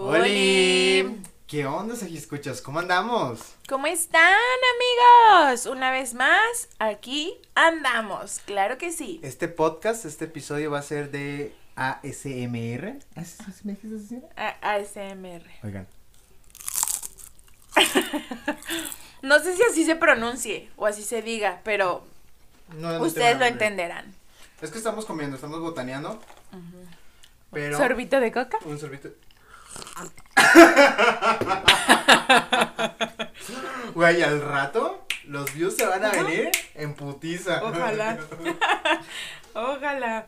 ¡Holi! ¿Qué onda, escuchas? ¿Cómo andamos? ¿Cómo están, amigos? Una vez más, aquí andamos. Claro que sí. Este podcast, este episodio va a ser de ASMR. ¿ASMR? ASMR. Oigan. No sé si así se pronuncie o así se diga, pero No, no ustedes lo entenderán. Es que estamos comiendo, estamos botaneando. Pero. ¿Sorbito de coca? Un sorbito. Güey, al rato los views se van a venir en putiza. Ojalá. Ojalá.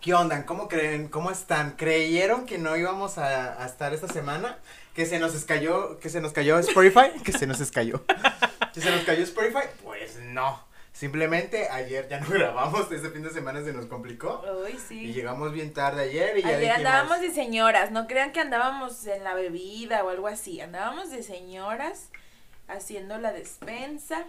¿Qué onda? ¿Cómo creen? ¿Cómo están? ¿Creyeron que no íbamos a, a estar esta semana? ¿Que se nos cayó, que se nos cayó Spotify? que se nos cayó. ¿Que se nos cayó Spotify? Pues no. Simplemente ayer ya no grabamos, este fin de semana se nos complicó. Uy, Y sí. llegamos bien tarde ayer y ya Ayer dijimos, andábamos de señoras, no crean que andábamos en la bebida o algo así, andábamos de señoras haciendo la despensa,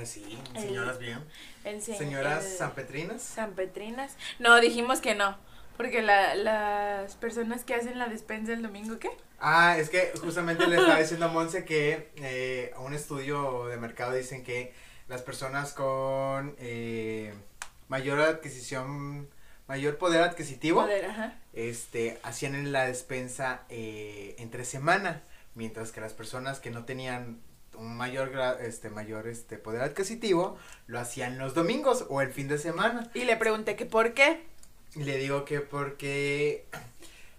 Ah, sí, señoras bien. el se- Señoras el- sanpetrinas. Sanpetrinas. No, dijimos que no. Porque la, las personas que hacen la despensa el domingo, ¿qué? Ah, es que justamente le estaba diciendo a Monse que eh, un estudio de mercado dicen que las personas con eh, mayor adquisición, mayor poder adquisitivo, Poder, ajá. este, hacían en la despensa eh, entre semana, mientras que las personas que no tenían un mayor este mayor este poder adquisitivo lo hacían los domingos o el fin de semana Y le pregunté que por qué. y le digo que porque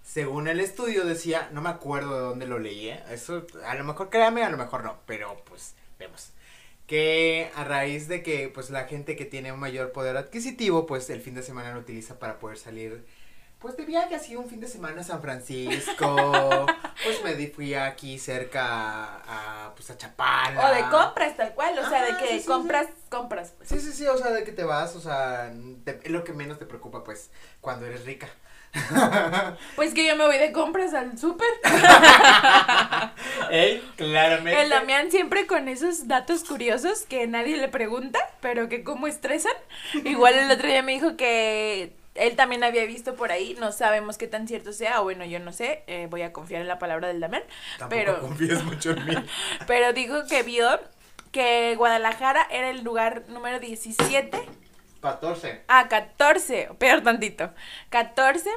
según el estudio decía, no me acuerdo de dónde lo leí, ¿eh? eso a lo mejor créame, a lo mejor no, pero pues vemos. Que a raíz de que pues la gente que tiene un mayor poder adquisitivo, pues el fin de semana lo utiliza para poder salir pues de viaje así un fin de semana a San Francisco, pues me di- fui aquí cerca a, a, pues a Chapala. O de compras, tal cual. O sea, de que sí, sí, sí. compras, compras. Pues. Sí, sí, sí, o sea, de que te vas, o sea, te- es lo que menos te preocupa pues cuando eres rica. Pues que yo me voy de compras al súper. Ey, claramente. El Damián siempre con esos datos curiosos que nadie le pregunta, pero que cómo estresan. Igual el otro día me dijo que él también había visto por ahí, no sabemos qué tan cierto sea, o bueno, yo no sé, eh, voy a confiar en la palabra del Damián, Tampoco pero- confíes mucho en mí. pero dijo que vio que Guadalajara era el lugar número 17 14. Ah, 14, peor tantito. 14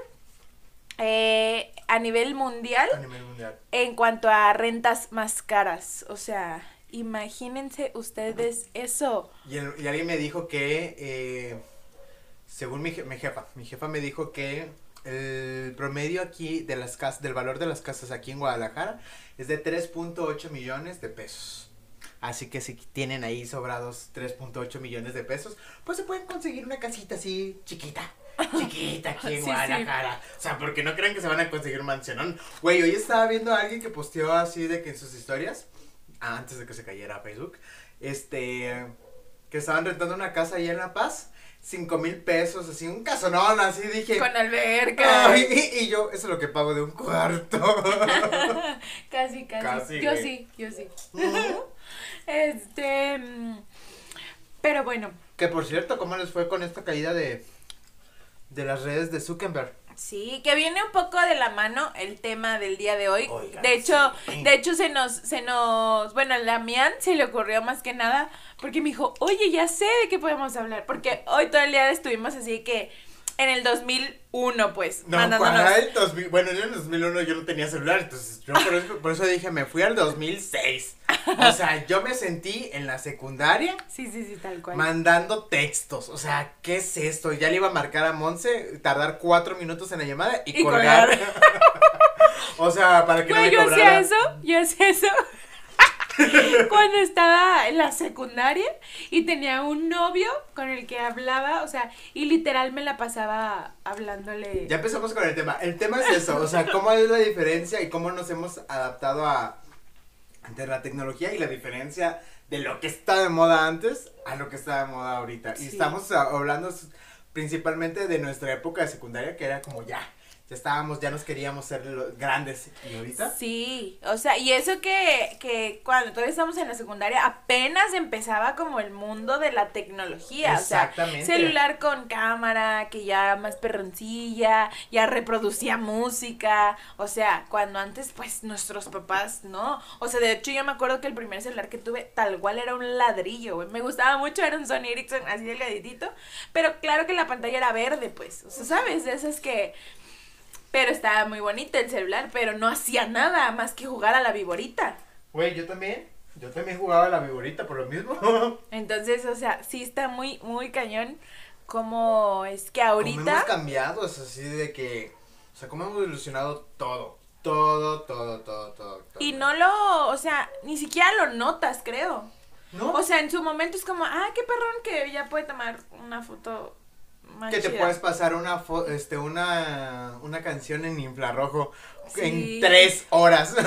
eh, a nivel mundial A nivel mundial. en cuanto a rentas más caras. O sea, imagínense ustedes eso. Y, el- y alguien me dijo que, eh, según mi, je- mi jefa, mi jefa me dijo que el promedio aquí de las casas, del valor de las casas aquí en Guadalajara es de 3.8 millones de pesos. Así que si tienen ahí sobrados 3.8 millones de pesos, pues se pueden conseguir una casita así chiquita. Chiquita aquí en Sí, sí. Guadalajara. O sea, porque no crean que se van a conseguir un mansionón. Güey, hoy estaba viendo a alguien que posteó así de que en sus historias, antes de que se cayera a Facebook, este, que estaban rentando una casa ahí en La Paz, cinco mil pesos, así, un casonón, así dije. Con alberca. Ay, y, y yo, eso es lo que pago de un cuarto. casi, casi. Casi, yo güey. sí, yo sí. Este. mm, Pero bueno, que por cierto, ¿cómo les fue con esta caída de, de las redes de Zuckerberg? Sí, que viene un poco de la mano el tema del día de hoy. Oigan, de hecho, sí. de hecho se nos, se nos, bueno, a Damián se le ocurrió más que nada porque me dijo, oye, ya sé de qué podemos hablar, porque hoy todo el día estuvimos así que en el 2001, pues, No, mandándonos. ¿cuál? 2000, bueno, yo en el 2001 yo no tenía celular, entonces yo por eso, por eso dije, me fui al 2006. O sea, yo me sentí en la secundaria Sí, sí, sí, tal cual. mandando textos. O sea, ¿qué es esto? Ya le iba a marcar a Monse, tardar cuatro minutos en la llamada y, Y colgar. colgar. o sea, para que no Güey, me yo cobrara. hacía eso, yo hacía eso. Cuando estaba en la secundaria y tenía un novio con el que hablaba, o sea, y literal me la pasaba hablándole. Ya empezamos con el tema. El tema es eso, o sea, cómo es la diferencia y cómo nos hemos adaptado a ante la tecnología y la diferencia de lo que está de moda antes a lo que está de moda ahorita. Y estamos hablando principalmente de nuestra época de secundaria que era como ya, ya estábamos, ya nos queríamos ser lo- grandes. ¿Y ahorita? Sí, o sea, y eso que, que cuando todavía estamos en la secundaria apenas empezaba como el mundo de la tecnología, o sea, Exactamente. celular con cámara, que ya más perroncilla, ya reproducía música, o sea, cuando antes pues nuestros papás no, o sea, de hecho yo me acuerdo que el primer celular que tuve tal cual era un ladrillo, güey, me gustaba mucho, era un Sony Ericsson así delgaditito, pero claro que la pantalla era verde, pues, o sea, ¿sabes? De esas que... Pero estaba muy bonito el celular, pero no hacía nada más que jugar a la viborita. Güey, yo también. Yo también jugaba a la viborita por lo mismo. Entonces, o sea, sí está muy, muy cañón como es que Como hemos ahorita... cambiado, es así de que. O sea, como hemos evolucionado todo. Todo, todo, todo, todo. todo. Y no lo, o sea, ni siquiera lo notas, creo. ¿No? O sea, en su momento es como, ah, qué perrón que ya puede tomar una foto que te chida". puedes pasar una fo- este una una canción en infrarrojo Sí. en tres horas. Sí,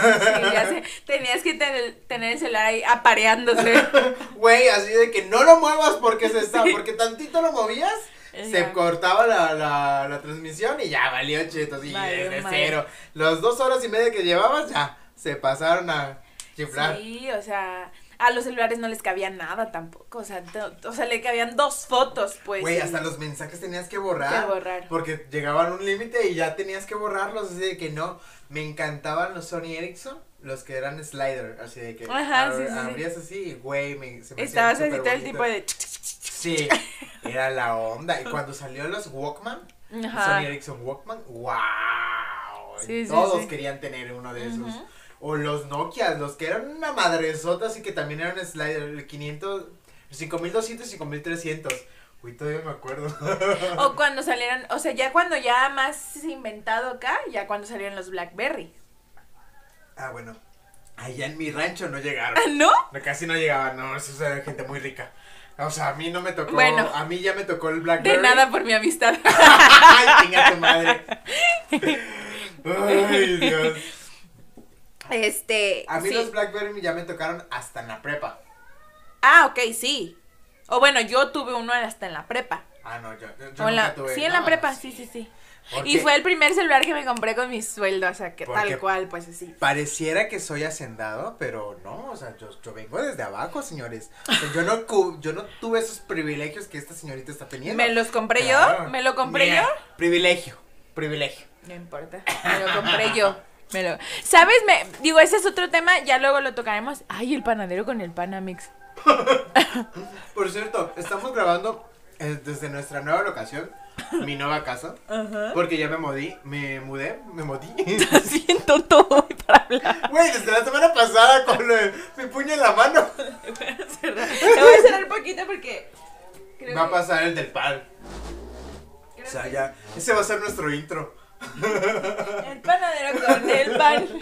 ya sé, tenías que tener, tener el celular ahí apareándose. Güey, así de que no lo muevas porque se está, Sí. porque tantito lo movías, Ya. se cortaba la, la, la transmisión y ya valió chetos y Valió desde madre. cero. Las dos horas y media que llevabas ya se pasaron a chiflar. Sí, o sea, a los celulares no les cabía nada tampoco, o sea, o sea, le cabían dos fotos, pues. Güey, hasta los mensajes tenías que borrar. Que borrar. Porque llegaban a un límite y ya tenías que borrarlos. Así de que no. Me encantaban los Sony Ericsson, los que eran slider. Así de que Ajá, sí, sí, sí. abrías así güey, me, se me Estabas así todo el tipo de... Sí, era la onda. Y cuando salió los Walkman, Ajá. Sony Ericsson Walkman, wow. Sí, sí, Todos querían tener uno de esos. O los Nokia, los que eran una madresota, así que también eran slider, el 500, 5200 y 5300. Uy, todavía me acuerdo. O cuando salieron, o sea, ya cuando ya más inventado acá, ya cuando salieron los Blackberry. Ah, bueno. Allá en mi rancho no llegaron. ¿Ah, no? Casi no llegaban, no, eso era gente muy rica. O sea, a mí no me tocó. Bueno. a mí ya me tocó el Blackberry. De nada por mi amistad. Ay, chinga tu madre. Ay, Dios. Este. A mí sí. los Blackberry ya me tocaron hasta en la prepa. Ah, ok, sí. O bueno, yo tuve uno hasta en la prepa. Ah, no, yo, yo, yo la- nunca tuve. sí, en no, la prepa, sí, sí, sí. Y fue el primer celular que me compré con mi sueldo, o sea, que tal cual, pues así. Pareciera que soy hacendado, pero no, o sea, yo, yo vengo desde abajo, señores. O sea, yo no, yo no tuve esos privilegios que esta señorita está teniendo. ¿Me los compré Claro. yo? ¿Me lo compré Mira, yo? Privilegio, privilegio. No importa. Me lo compré yo. Me lo... ¿Sabes? Me... Digo, ese es otro tema, ya luego lo tocaremos. Ay, el panadero con el Panamix. Por cierto, estamos grabando eh, desde nuestra nueva locación, mi nueva casa, Ajá. porque ya me modí, me mudé, me modí. Siento todo para hablar. Güey, desde la semana pasada con lo de mi puño en la mano. Voy a cerrar. Te voy a cerrar poquito porque. creo Va a que- pasar el del pan. O sea, ya, ese va a ser nuestro intro. El panadero con el pan.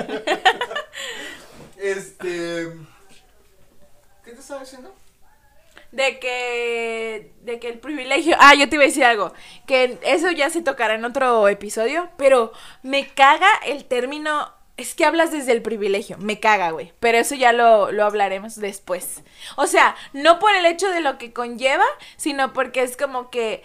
Este. ¿Qué te estaba diciendo? De que. De que el privilegio. Ah, yo te iba a decir algo. Que eso ya se tocará en otro episodio. Pero me caga el término. Es que hablas desde el privilegio. Me caga, güey. Pero eso ya lo, lo hablaremos después. O sea, no por el hecho de lo que conlleva, sino porque es como que.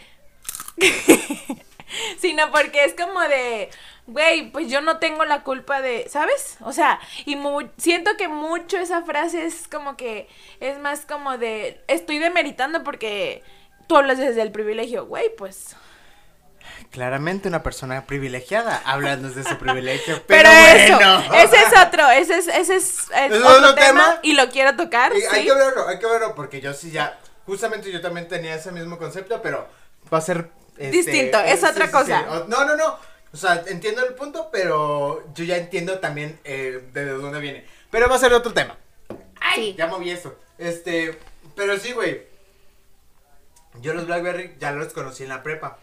sino porque es como de, güey, pues yo no tengo la culpa de, ¿sabes? O sea, y mu- siento que mucho esa frase es como que es más como de, estoy demeritando porque tú hablas desde el privilegio, güey, pues. Claramente una persona privilegiada hablando de su privilegio. Pero, Pero, eso, bueno. ese es otro, ese es, ese es, es ¿Es otro, otro tema, tema? y lo quiero tocar, Y hay que verlo, hay que verlo, porque yo sí ya, justamente yo también tenía ese mismo concepto, pero va a ser... este, Distinto, es sí, otra sí, cosa. sí. No, no, no, o sea, entiendo el punto, pero yo ya entiendo también eh, de dónde viene. Pero va a ser otro tema. Sí. Ya moví esto. Este, pero sí, güey. Yo los Blackberry ya los conocí en la prepa.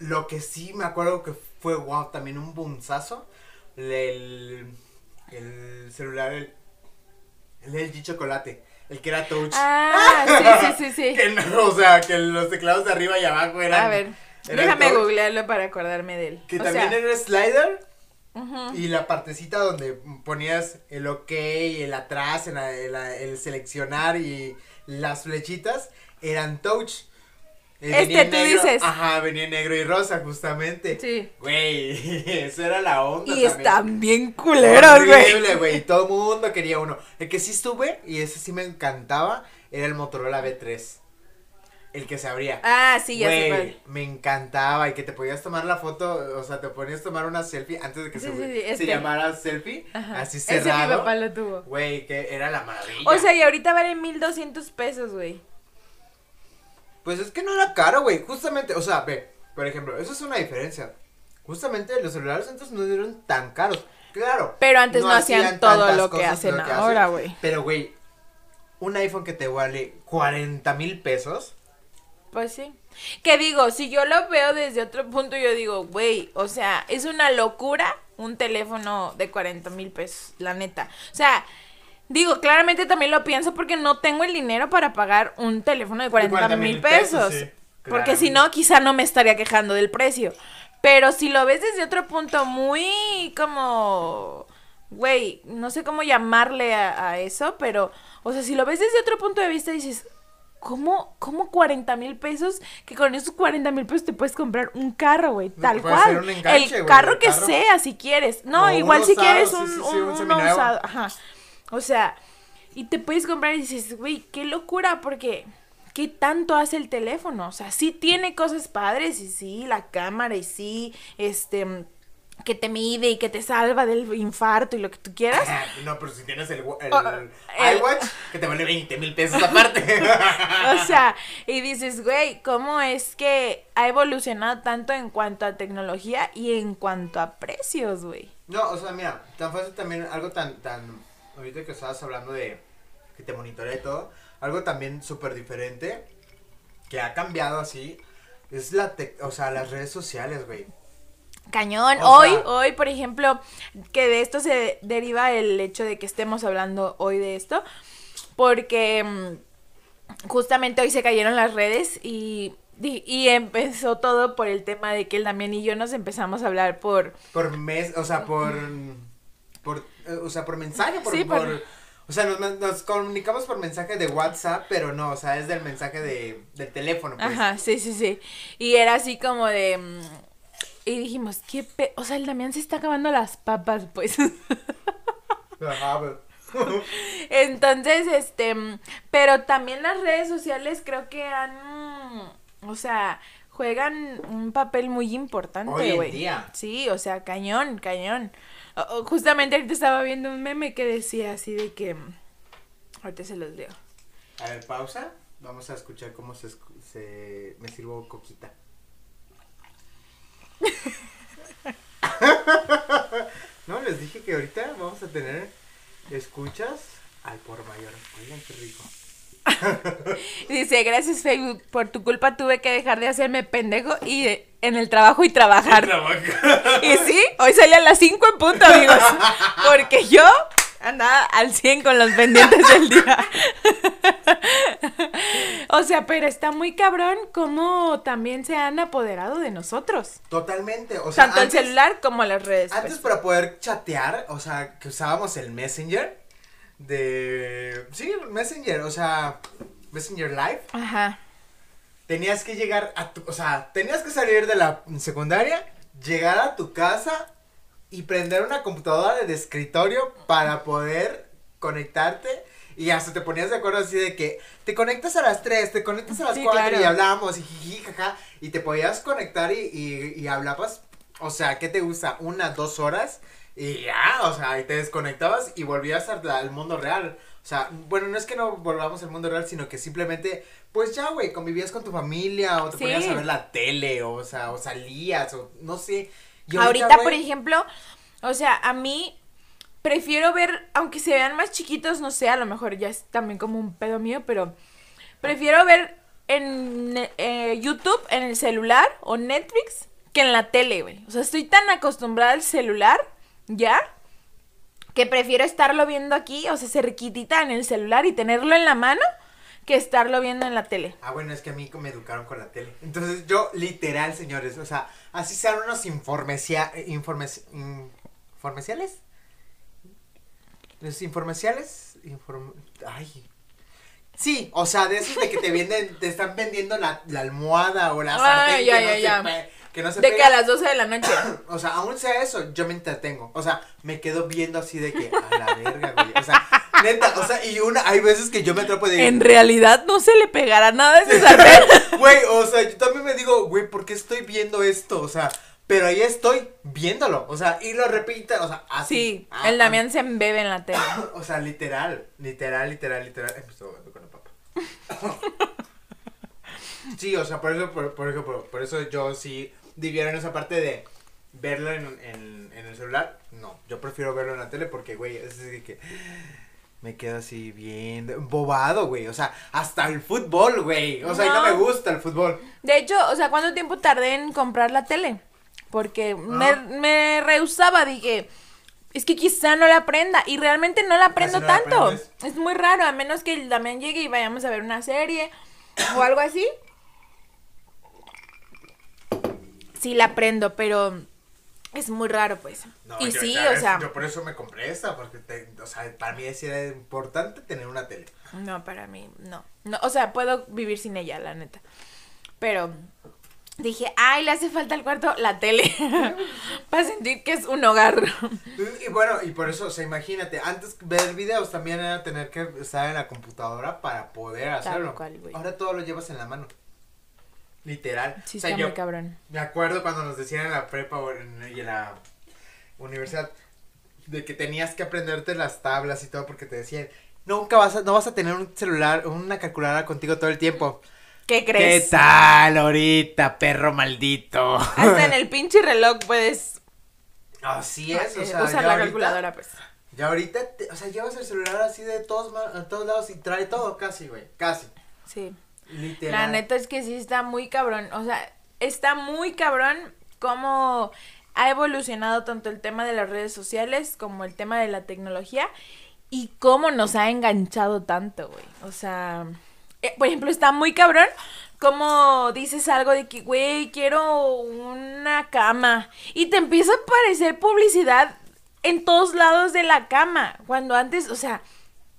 Lo que sí me acuerdo que fue wow, también un bunzazo. El, el celular, el, el LG Chocolate. El que era touch. Ah, sí, sí, sí, sí. Que no, o sea, que los teclados de arriba y abajo eran. A ver, eran déjame touch. googlearlo para acordarme de él. Que O también sea, era slider. ujú. Y la partecita donde ponías el ok, el atrás, el, el- el seleccionar y las flechitas eran touch. Eh, Este tú negro- dices. Ajá, venía en negro y rosa, justamente. Sí. Güey, eso era la onda. Y también. están bien culeros, güey. Horrible, güey. Todo el mundo quería uno. El que sí estuve, y ese sí me encantaba, era el Motorola B3. El que se abría. Ah, sí, ya sé Güey, cuál. me encantaba y que te podías tomar la foto, o sea, te ponías a tomar una selfie antes de que Sí, se, sí, sí, se este. llamara selfie, Ajá. así Ese mi cerrado. papá lo tuvo. Güey, que era la maravilla. O sea, y ahorita vale 1200 pesos, güey. Pues es que no era caro, güey. Justamente, o sea, ve, por ejemplo, eso es una diferencia. Justamente los celulares antes no eran tan caros. Claro. Pero antes no hacían todo lo que hacen lo ahora, güey. Pero, güey, un iPhone que te vale 40 mil pesos. Pues sí. Que digo, si yo lo veo desde otro punto, yo digo, güey, o sea, es una locura un teléfono de 40 mil pesos, la neta. O sea, digo, claramente también lo pienso porque no tengo el dinero para pagar un teléfono de 40 mil pesos. sí, Porque si no, quizá no me estaría quejando del precio. Pero si lo ves desde otro punto muy como... Güey, no sé cómo llamarle a, a eso, pero... O sea, si lo ves desde otro punto de vista, dices... ¿Cómo, cómo 40 mil pesos? Que con esos 40 mil pesos te puedes comprar un carro, güey. Tal cual. enganche, el carro el que sea, si quieres. No, igual si usado, quieres un, sí, sí, un- un uno seminuevo. usado. Ajá. O sea, y te puedes comprar y dices, güey, qué locura, porque ¿qué tanto hace el teléfono? O sea, sí tiene cosas padres y sí, la cámara y sí, este, que te mide y que te salva del infarto y lo que tú quieras. No, pero si tienes el, el- iWatch, que te vale 20 mil pesos aparte. O sea, y dices, güey, ¿cómo es que ha evolucionado tanto en cuanto a tecnología y en cuanto a precios, güey? No, o sea, mira, tan fácil también, algo tan, tan, ahorita que estabas hablando de que te monitorea y todo, algo también súper diferente, que ha cambiado así, es la, tec- o sea, las redes sociales, güey. Cañón. O hoy, sea- hoy, por ejemplo, que de esto se deriva el hecho de que estemos hablando hoy de esto, porque mm, justamente hoy se cayeron las redes y, y, empezó todo por el tema de que el Damián y yo nos empezamos a hablar por... Por mes, o sea, por, por, o sea, por mensaje, por, Sí, por- por- o sea, nos, nos comunicamos por mensaje de WhatsApp, pero no, o sea, es del mensaje de, del teléfono, pues. Ajá, sí, sí, sí. Y era así como de... mm, Y dijimos, ¿qué pe... O sea, el Damián se está acabando las papas, pues. Ajá, pues. Entonces, este, mm, pero también las redes sociales creo que han, o sea, juegan un papel muy Hoy importante, en güey. día. Sí, o sea, cañón, cañón. Justamente ahorita estaba viendo un meme que decía así de que, ahorita se los leo. A ver, pausa. Vamos a escuchar cómo se, se me sirvo coquita. no, les dije que ahorita vamos a tener escuchas al por mayor. Oigan, qué rico. Dice, gracias Facebook, por tu culpa tuve que dejar de hacerme pendejo y de- en el trabajo y trabajar. Y sí, hoy salí a las 5 en punto, amigos. Porque yo andaba al 100 con los pendientes del día. O sea, pero está muy cabrón cómo también se han apoderado de nosotros. Totalmente. O sea, Tanto antes, el celular como las redes. antes pues. para poder chatear, o sea, que usábamos el Messenger de... Sí, Messenger, o sea, Messenger Live. Ajá. Tenías que llegar a tu, o sea, tenías que salir de la secundaria, llegar a tu casa y prender una computadora de escritorio para poder conectarte y hasta te ponías de acuerdo así de que te conectas a las 3, te conectas a las Sí, 4 claro. y hablábamos y jiji, jaja, y te podías conectar y, y, y hablabas, o sea, ¿qué te gusta? Una, dos horas y ya, o sea, y te desconectabas y volvías al, mundo real. O sea, bueno, no es que no volvamos al mundo real, sino que simplemente, pues ya, güey, convivías con tu familia o te Sí. ponías a ver la tele, o, o sea, o salías, o no sé. Y Ahorita, por ejemplo, o sea, a mí prefiero ver, aunque se vean más chiquitos, no sé, a lo mejor ya es también como un pedo mío, pero prefiero ver en eh, YouTube, en el celular o Netflix, que en la tele, güey. O sea, estoy tan acostumbrada al celular, ya, que prefiero estarlo viendo aquí, o sea, cerquitita en el celular y tenerlo en la mano, que estarlo viendo en la tele. Ah, bueno, es que a mí me educaron con la tele. Entonces yo, literal, señores, o sea, así sean unos informecia, informes, informeciales. Los informeciales, inform, ay, Sí, o sea, de esos de que te venden, te están vendiendo la, la almohada o la sartén ya, que, no ya, ya. Que no se De que a las 12 de la noche. O sea, aún sea eso, yo me entretengo. O sea, me quedo viendo así de que, a la verga, güey. O sea, neta, o sea, y una, hay veces que yo me atrapo de. En realidad no se le pegará nada a ese sartén. Güey, o sea, yo también me digo, güey, ¿por qué estoy viendo esto? O sea, pero ahí estoy viéndolo. O sea, y lo repita, o sea, así. Sí, Ah, el ah, Damián se embebe en la tele. O sea, literal, literal, literal, literal. Ay, me estoy con la papa. sí, o sea, por eso, por, por ejemplo, por eso yo sí diviero en esa parte de verlo en, en, en el celular. No, yo prefiero verlo en la tele porque, güey, es así que me quedo así viendo, bobado, güey. O sea, hasta el fútbol, güey. O sea, no No. me gusta el fútbol. De hecho, o sea, ¿cuánto tiempo tardé en comprar la tele? Porque me, Ah. me rehusaba, dije, es que quizá no la prenda. Y realmente no la prendo no la tanto. Es muy raro, a menos que Damián llegue y vayamos a ver una serie o algo así. Sí la prendo, pero es muy raro, pues. No, y yo- sí, o ves, sea, Yo por eso me compré esta, porque, te- o sea, para mí sí era importante tener una tele. no, para mí, no. no. O sea, puedo vivir sin ella, la neta. Pero dije, ay, le hace falta al cuarto la tele. Para sentir que es un hogar. Y bueno, y por eso, o sea, imagínate, antes ver videos también era tener que estar en la computadora para poder hacerlo. cual. Ahora todo lo llevas en la mano. Literal. Sí, o sea, está yo muy cabrón. me acuerdo cuando nos decían en la prepa y en la universidad de que tenías que aprenderte las tablas y todo porque te decían, nunca vas a, no vas a tener un celular, una calculadora contigo todo el tiempo. ¿Qué crees? ¿Qué tal ahorita, perro maldito? Hasta en el pinche reloj puedes Así es, o eh, sea, usar ya la ahorita- calculadora, pues. Ya ahorita, te- o sea, llevas el celular así de todos, a todos lados y trae todo casi, güey, casi. Sí. La neta es que sí está muy cabrón. O sea, está muy cabrón cómo ha evolucionado tanto el tema de las redes sociales como el tema de la tecnología y cómo nos ha enganchado tanto, güey. O sea, eh, por ejemplo, está muy cabrón como dices algo de que, güey, quiero una cama y te empieza a aparecer publicidad en todos lados de la cama, cuando antes, o sea,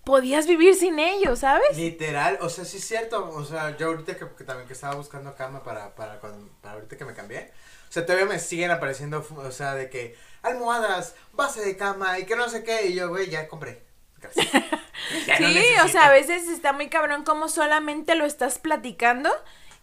podías vivir sin ello, ¿sabes? Literal, o sea, sí es cierto, o sea, yo ahorita que, que también que estaba buscando cama para, para, cuando, para ahorita que me cambié, o sea, todavía me siguen apareciendo, o sea, de que almohadas, base de cama y que no sé qué, y yo, güey, ya compré. Gracias. Ya no Sí, o sea, a veces está muy cabrón como solamente lo estás platicando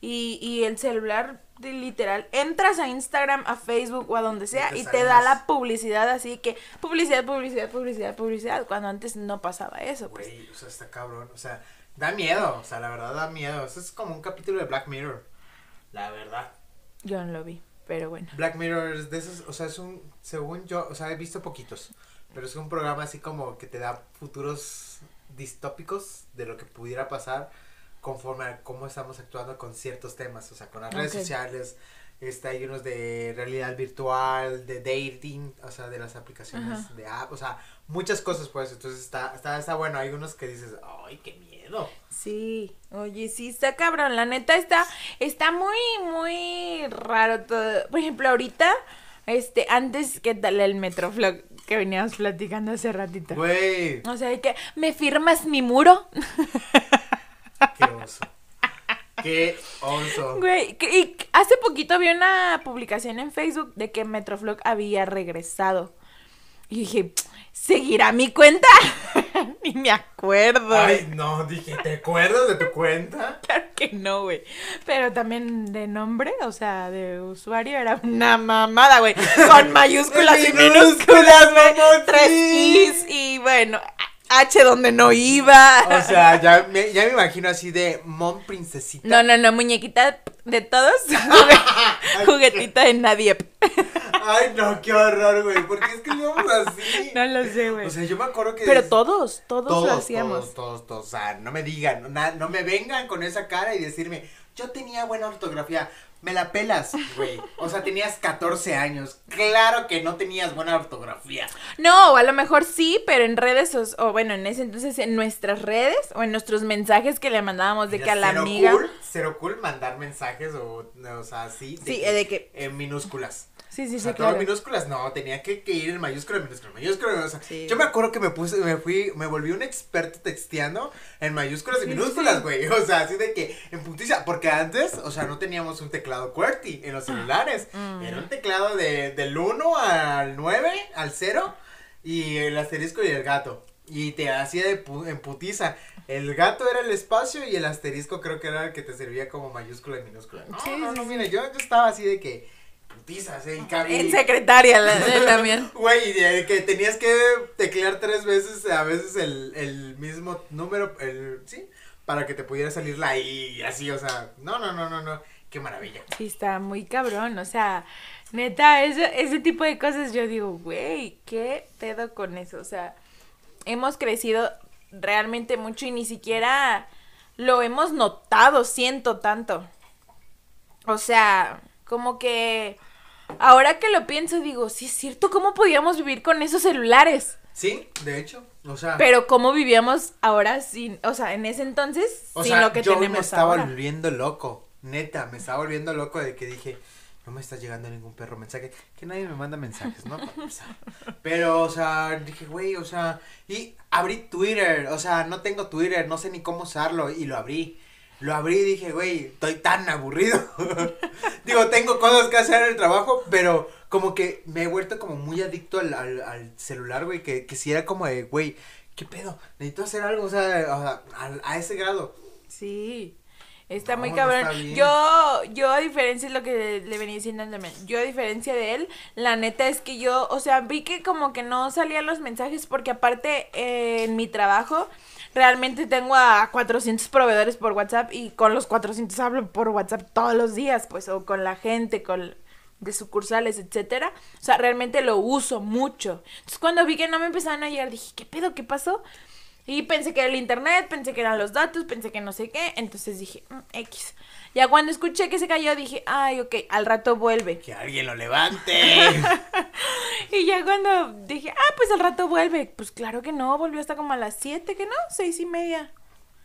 y, y el celular literal entras a Instagram, a Facebook o a donde sea te y te da la publicidad así que publicidad, publicidad, publicidad, publicidad, cuando antes no pasaba eso, pues. Güey, o sea, está cabrón, o sea, da miedo, o sea, la verdad da miedo, eso es como un capítulo de Black Mirror, la verdad. Yo no lo vi, pero bueno. Black Mirror es de esos, o sea, es un, según yo, o sea, he visto poquitos, pero es un programa así como que te da futuros distópicos de lo que pudiera pasar conforme a cómo estamos actuando con ciertos temas, o sea, con las redes sociales, está hay unos de realidad virtual, de dating, o sea, de las aplicaciones Ajá. de app, o sea, muchas cosas pues, entonces está, está, está bueno, hay unos que dices, ay, qué miedo. Sí, oye, sí está cabrón, la neta está, está muy, muy raro todo. Por ejemplo, ahorita, este, antes, ¿qué tal el Metroflog que veníamos platicando hace ratito? Güey, O sea, que, ¿me firmas mi muro? qué oso. Güey, y hace poquito vi una publicación en Facebook de que Metroflog había regresado. Y dije, ¿seguirá mi cuenta? Ni me acuerdo. Ay, no, dije, ¿te acuerdas de tu cuenta? Claro que no, güey. Pero también de nombre, o sea, de usuario era una mamada, güey. Con mayúsculas y minúsculas, güey. Tres. Is y bueno, H donde no iba. O sea, ya me, ya me imagino así de Mom Princesita. No, no, no, muñequita de todos. jugue- Juguetita de nadie. Ay, no, qué horror, güey. ¿Por qué escribimos así? No lo sé, güey. O sea, yo me acuerdo que. Pero todos, todos, todos, lo hacíamos. Todos, todos, todos. O sea, no me digan, na- no me vengan con esa cara y decirme, yo tenía buena ortografía. Me la pelas, güey. O sea, tenías 14 años. Claro que no tenías buena ortografía. No, a lo mejor sí, pero en redes, o, o bueno, en ese entonces en nuestras redes o en nuestros mensajes que le mandábamos de que a la cero amiga. Cool, cero cool mandar mensajes o, o sea, así. Sí, eh, de que- En minúsculas. Sí, sí, o sea, sí, claro. minúsculas, no, tenía que, que ir en mayúscula, minúscula, en minúscula, o sea, Sí. yo me acuerdo que me puse, me fui, me volví un experto texteando en mayúsculas y Sí, minúsculas, sí. güey, o sea, así de que, en puntiza, porque antes, o sea, no teníamos un teclado QWERTY en los celulares, Mm. era un teclado de, del 1 al 9, al 0, y el asterisco y el gato, y te hacía de pu- en putiza, el gato era el espacio y el asterisco creo que era el que te servía como mayúscula y minúscula, no, no, no, mira, yo, yo estaba así de que, putizas, eh, y cab- En secretaria la, también. Güey, que tenías que teclear tres veces, a veces el, el mismo número, el, sí, para que te pudiera salir la I y así, o sea, no, no, no, no, no, qué maravilla. Sí, está muy cabrón, o sea, neta, ese, ese tipo de cosas yo digo, güey, ¿qué pedo con eso? O sea, hemos crecido realmente mucho y ni siquiera lo hemos notado, siento tanto. O sea, como que ahora que lo pienso digo, sí es cierto, ¿cómo podíamos vivir con esos celulares? Sí, de hecho, o sea, Pero cómo vivíamos ahora sin, o sea, en ese entonces o sin sea, lo que yo tenemos me estaba ahora. volviendo loco, neta, me estaba volviendo loco de que dije, no me está llegando ningún perro mensaje, que nadie me manda mensajes, ¿no? Pero, o sea, dije, güey, o sea, y abrí Twitter, o sea, no tengo Twitter, no sé ni cómo usarlo, y lo abrí. Lo abrí y dije, güey, estoy tan aburrido. Digo, tengo cosas que hacer en el trabajo, pero como que me he vuelto como muy adicto al, al, al celular, güey, que, que si era como de, güey, ¿qué pedo? Necesito hacer algo, o sea, a, a ese grado. Sí. Está No, muy no cabrón. está yo, yo a diferencia de lo que le venía diciendo también, yo a diferencia de él, la neta es que yo, o sea, vi que como que no salían los mensajes porque aparte eh, en mi trabajo realmente tengo a 400 proveedores por WhatsApp y con los 400 hablo por WhatsApp todos los días, pues, o con la gente, con de sucursales, etcétera. O sea, realmente lo uso mucho. Entonces, cuando vi que no me empezaban a llegar, dije, ¿qué pedo? ¿Qué pasó? Y pensé que era el internet, pensé que eran los datos, pensé que no sé qué. Entonces dije, "Mm, X. Ya cuando escuché que se cayó, dije, ay, ok, al rato vuelve. Que alguien lo levante. Y ya cuando dije, ah, pues al rato vuelve. Pues claro que no, volvió hasta como a las 7, que no, seis y media.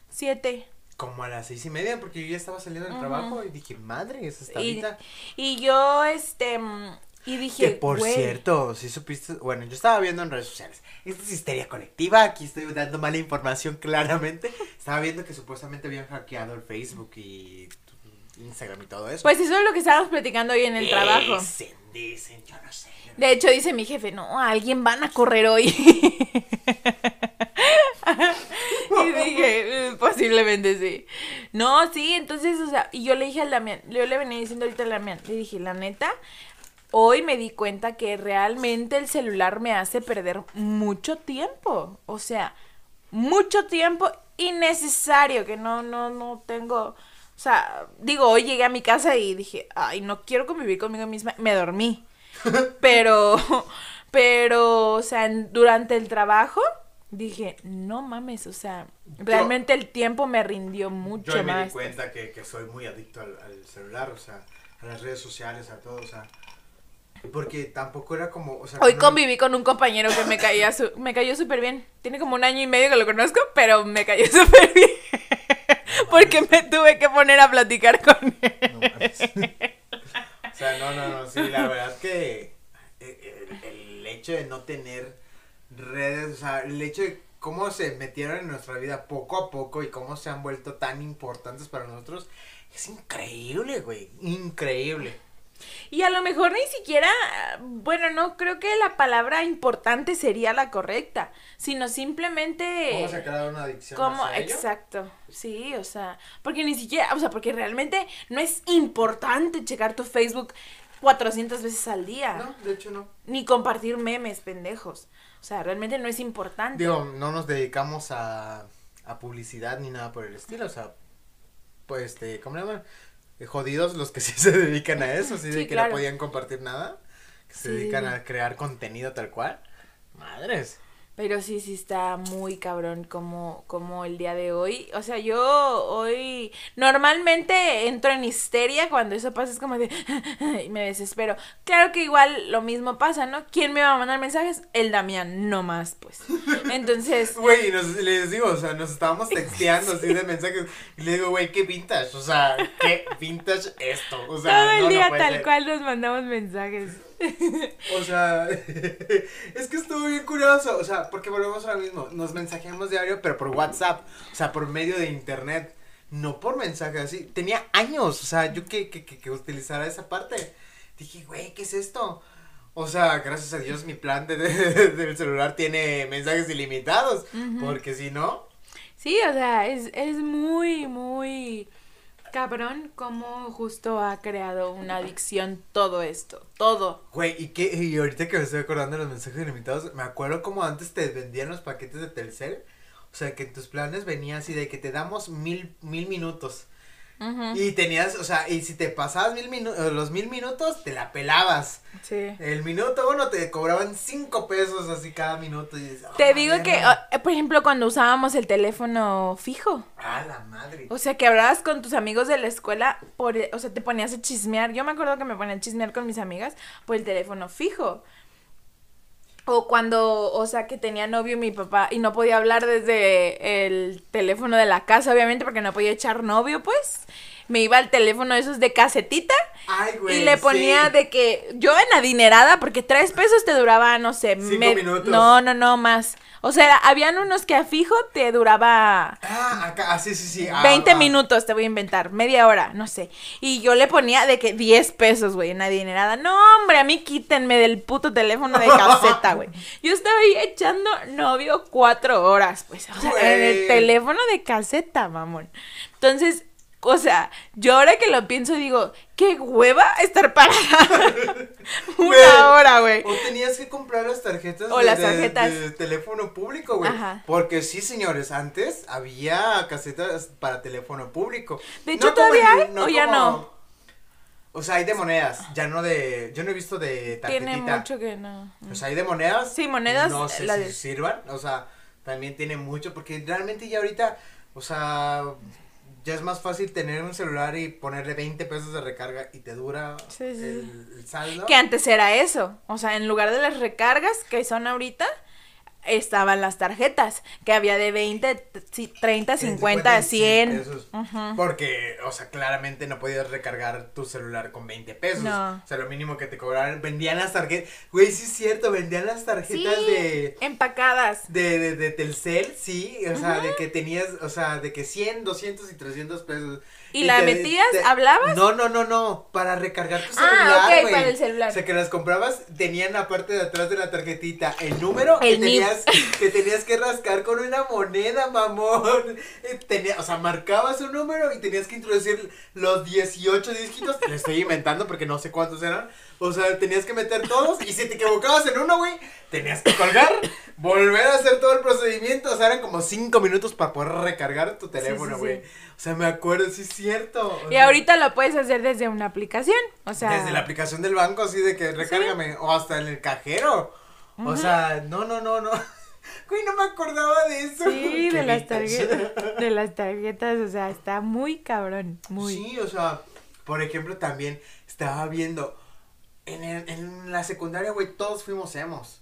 Siete. como a las seis y media, porque yo ya estaba saliendo del trabajo y dije, madre, es hasta Y, ahorita. y yo, este, mm, y dije, Que por "Güey". cierto, si supiste, bueno, yo estaba viendo en redes sociales, esto es histeria colectiva, aquí estoy dando mala información claramente, estaba viendo que supuestamente habían hackeado el Facebook y Instagram y todo eso. Pues eso es lo que estábamos platicando hoy en el trabajo. Dicen, dicen, yo no sé. De hecho, dice mi jefe, no, a alguien van a correr hoy. y dije, "Eh, posiblemente sí. No, sí, entonces, o sea, y yo le dije al Damián, yo le venía diciendo ahorita al Damián, le dije, la neta, hoy me di cuenta que realmente el celular me hace perder mucho tiempo. O sea, mucho tiempo innecesario que no, no, no tengo. O sea, digo, hoy llegué a mi casa y dije, ay, no quiero convivir conmigo misma. Me dormí. Pero, pero, o sea, durante el trabajo dije, no mames, o sea, realmente el tiempo me rindió mucho Yo me di cuenta que, que soy muy adicto al, al celular, o sea, a las redes sociales, a todo, o sea, porque tampoco era como, o sea, Hoy conviví con un compañero que me caía su- me cayó súper bien. Tiene como un año y medio que lo conozco, pero me cayó súper bien. Porque me tuve que poner a platicar con él. No o sea, no, no, no, sí, la verdad es que eh, el, el hecho de no tener redes, o sea, el hecho de cómo se metieron en nuestra vida poco a poco y cómo se han vuelto tan importantes para nosotros, es increíble, güey, increíble. Y a lo mejor ni siquiera, bueno, no creo que la palabra importante sería la correcta, sino simplemente... ¿Cómo se ha creado una adicción ¿Cómo? hacia ello? Exacto, sí, o sea, porque ni siquiera, o sea, porque realmente no es importante checar tu Facebook 400 veces al día, No, de hecho no. ni compartir memes pendejos, o sea, realmente no es importante. Digo, no nos dedicamos a, a publicidad ni nada por el estilo, o sea, pues, este, ¿cómo le llaman? Eh, Jodidos los que sí se dedican a eso, así de Sí, que claro. no podían compartir nada, que se Sí, dedican sí, sí. a crear contenido tal cual. Madres. Pero sí, sí está muy cabrón como, como el día de hoy. O sea, yo hoy normalmente entro en histeria cuando eso pasa, es como de... y me desespero. Claro que igual lo mismo pasa, ¿no? ¿Quién me va a mandar mensajes? El Damián, no más, pues. Entonces... Güey, les digo, o sea, nos estábamos texteando así de mensajes, y le digo, güey, qué vintage, o sea, qué vintage esto, o sea, todo el no, día tal ser. cual nos mandamos mensajes. O sea, es que estuvo bien curioso. O sea, porque volvemos a lo mismo. Nos mensajeamos diario, pero por WhatsApp. O sea, por medio de internet. No por mensaje así. Tenía años. O sea, yo que, que, que, que utilizara esa parte. Dije, güey, ¿qué es esto? O sea, gracias a Dios mi plan de, de- del celular tiene mensajes ilimitados. Porque si no. Sí, o sea, es, es muy, muy cabrón cómo justo ha creado una adicción todo esto, todo. Güey, ¿y qué? Y ahorita que me estoy acordando de los mensajes ilimitados, me acuerdo como antes te vendían los paquetes de Telcel. O sea, que en tus planes venía así de que te damos mil, mil minutos. Y tenías, o sea, y si te pasabas mil minutos, los mil minutos, te la pelabas. Sí. El minuto uno te cobraban cinco pesos así cada minuto. Y dices, Te "Ah, digo que, mierda". ah, por ejemplo, cuando usábamos el teléfono fijo, Ah, la madre. o sea, que hablabas con tus amigos de la escuela, por, e- o sea, te ponías a chismear. Yo me acuerdo que me ponía a chismear con mis amigas por el teléfono fijo. O cuando, o sea, que tenía novio mi papá y no podía hablar desde el teléfono de la casa, obviamente, porque no podía echar novio, pues. Me iba al teléfono esos de casetita Ay, güey. y le ponía sí. de que yo en adinerada, porque tres pesos te duraba, no sé, Cinco me- minutos. no, no, no, más. O sea, habían unos que a fijo te duraba Ah, acá, ah, sí, sí, sí. ah, 20 ah. minutos, te voy a inventar, media hora, no sé. Y yo le ponía de que 10 pesos, güey, en adinerada. No, hombre, a mí quítenme del puto teléfono de caseta, güey. Yo estaba ahí echando novio cuatro horas, pues, o sea, en el teléfono de caseta, mamón. Entonces, o sea, yo ahora que lo pienso digo, qué hueva estar parada una hora, güey. O tenías que comprar las tarjetas, O de, las tarjetas. de teléfono público, güey. Ajá. Porque sí, señores, antes había casetas para teléfono público. De hecho, No ¿todavía hay o ya no? O sea, hay de monedas, ya no de. Yo no he visto de tarjetita. Tiene mucho que no. O sea, hay de monedas. Sí, monedas, No sé la si de- sirvan. O sea, también tiene mucho. Porque realmente ya ahorita. O sea. Ya es más fácil tener un celular y ponerle 20 pesos de recarga y te dura Sí, sí. el, el saldo. Que antes era eso. O sea, en lugar de las recargas que son ahorita, estaban las tarjetas. Que había de 20, t- sí, 30, 50, 100. pesos. Ujú. Porque, o sea, claramente no podías recargar tu celular con 20 pesos. No. O sea, lo mínimo que te cobraban. Vendían las tarjetas. Güey, sí es cierto, vendían las tarjetas Sí, de. empacadas. De, de, de Telcel, sí, o sea, de que tenías, o sea, de que 100, 200 y 300 pesos. ¿Y la metías? ¿Hablabas? No, no, no, no, para recargar tu Ah, celular, ok, güey. para el celular. O sea, que las comprabas, tenían la parte de atrás de la tarjetita el número El que, tenías, que tenías que rascar con una moneda, mamón. Tenía, o sea, marcabas un número y tenías que introducir los 18 dígitos, le estoy inventando porque no sé cuántos eran. O sea, tenías que meter todos y si te equivocabas en uno, güey, tenías que colgar, volver a hacer todo el procedimiento. O sea, eran como 5 minutos para poder recargar tu teléfono, sí, güey. sí. O sea, me acuerdo, sí es cierto. O Y sea, ahorita lo puedes hacer desde una aplicación. O sea. Desde la aplicación del banco, así de que recárgame, o hasta en el cajero. O sea, no, no, no, no. Güey, no me acordaba de eso. Sí, de las tarjetas. De las tarjetas, o sea, está muy cabrón. Muy. Sí, o sea, por ejemplo, también estaba viendo. En, el- en la secundaria, güey, todos fuimos emos.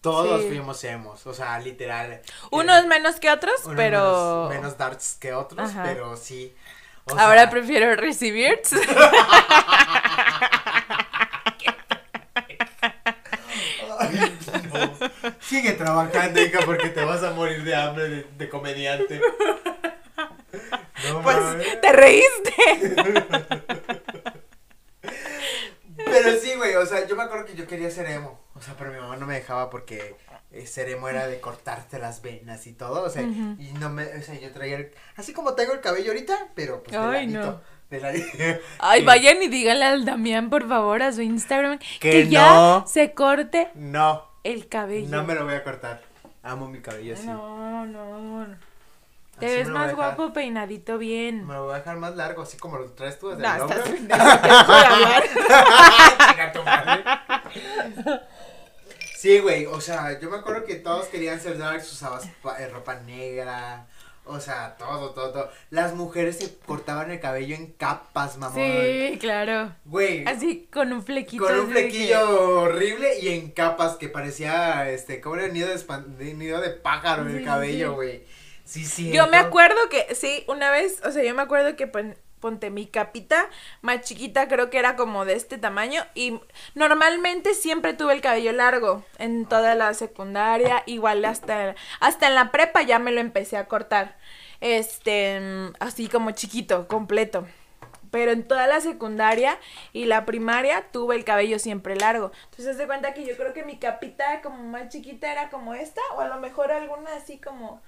Todos Sí. fuimos emos. O sea, literal. Unos Eh, menos que otros, unos pero. Menos, menos darts que otros, Ajá. pero sí. O Ahora sea, prefiero recibir. No. Sigue trabajando, hija, porque te vas a morir de hambre de, de comediante. No Pues te reíste. Pero sí, güey, o sea, yo me acuerdo que yo quería ser emo. O sea, pero mi mamá no me dejaba porque eh, ser emo era de cortarte las venas y todo. O sea, y no me. O sea, yo traía. el- así como tengo el cabello ahorita, pero pues de Ay, ladito. no. De ladito. Ay, Sí. vayan y díganle al Damián, por favor, a su Instagram que, Que ya no. se corte No, el cabello. no me lo voy a cortar. Amo mi cabello así. No, no. Te Así ves más dejar. guapo peinadito bien. Me lo voy a dejar más largo, así como lo traes tú desde No, el estás tu madre. Sí, güey, o sea, yo me acuerdo que todos querían ser darks, usabas eh, ropa negra, o sea, todo, todo, todo. Las mujeres se cortaban el cabello en capas, mamón. Sí, claro. Güey, Así con un flequito. con un de que- flequillo horrible y en capas que parecía, este, como era nido de, nido de pájaro en Sí, el cabello, güey. Sí, sí. Yo me acuerdo que, sí, una vez, o sea, yo me acuerdo que pon- ponte mi capita más chiquita, creo que era como de este tamaño. Y normalmente siempre tuve el cabello largo en toda la secundaria, igual hasta, hasta en la prepa ya me lo empecé a cortar. Este, así como chiquito, completo. Pero en toda la secundaria y la primaria tuve el cabello siempre largo. Entonces, de cuenta que yo creo que mi capita como más chiquita era como esta, o a lo mejor alguna así como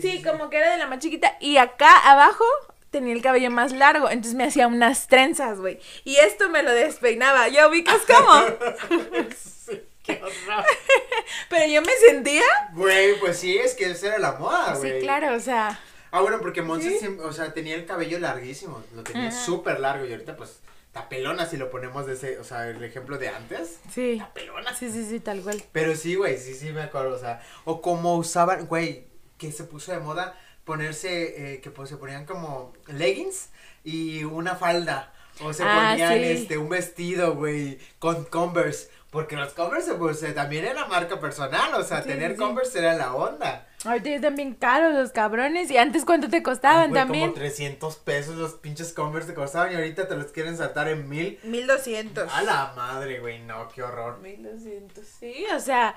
Sí, como que era de la más chiquita. Y acá abajo tenía el cabello más largo. Entonces me hacía unas trenzas, güey. Y esto me lo despeinaba. ¿Ya ubicas cómo? sí, qué horror. Pero yo me sentía. Güey, pues sí, es que esa era la moda, güey. Sí, claro, o sea. Ah, bueno, porque Monse, siempre, o sea, tenía el cabello larguísimo. Lo tenía súper largo. Y ahorita, pues, pelona si lo ponemos de ese, o sea, el ejemplo de antes. Sí. Pelona. Sí, sí, sí, tal cual. Pero sí, güey, sí, sí me acuerdo, o sea, o como usaban, güey, que se puso de moda ponerse, eh, que pues se ponían como leggings y una falda. O se Ah, ponían sí. este un vestido, güey, con Converse. Porque los Converse, pues eh, también era marca personal. O sea, Sí, tener sí. Converse era la onda. Ahorita están bien caros los cabrones. Y antes, ¿cuánto te costaban Güey, también? Como 300 pesos los pinches Converse te costaban y ahorita te los quieren saltar en mil. 1200. A la madre, güey, no, qué horror. 1200. Sí, o sea,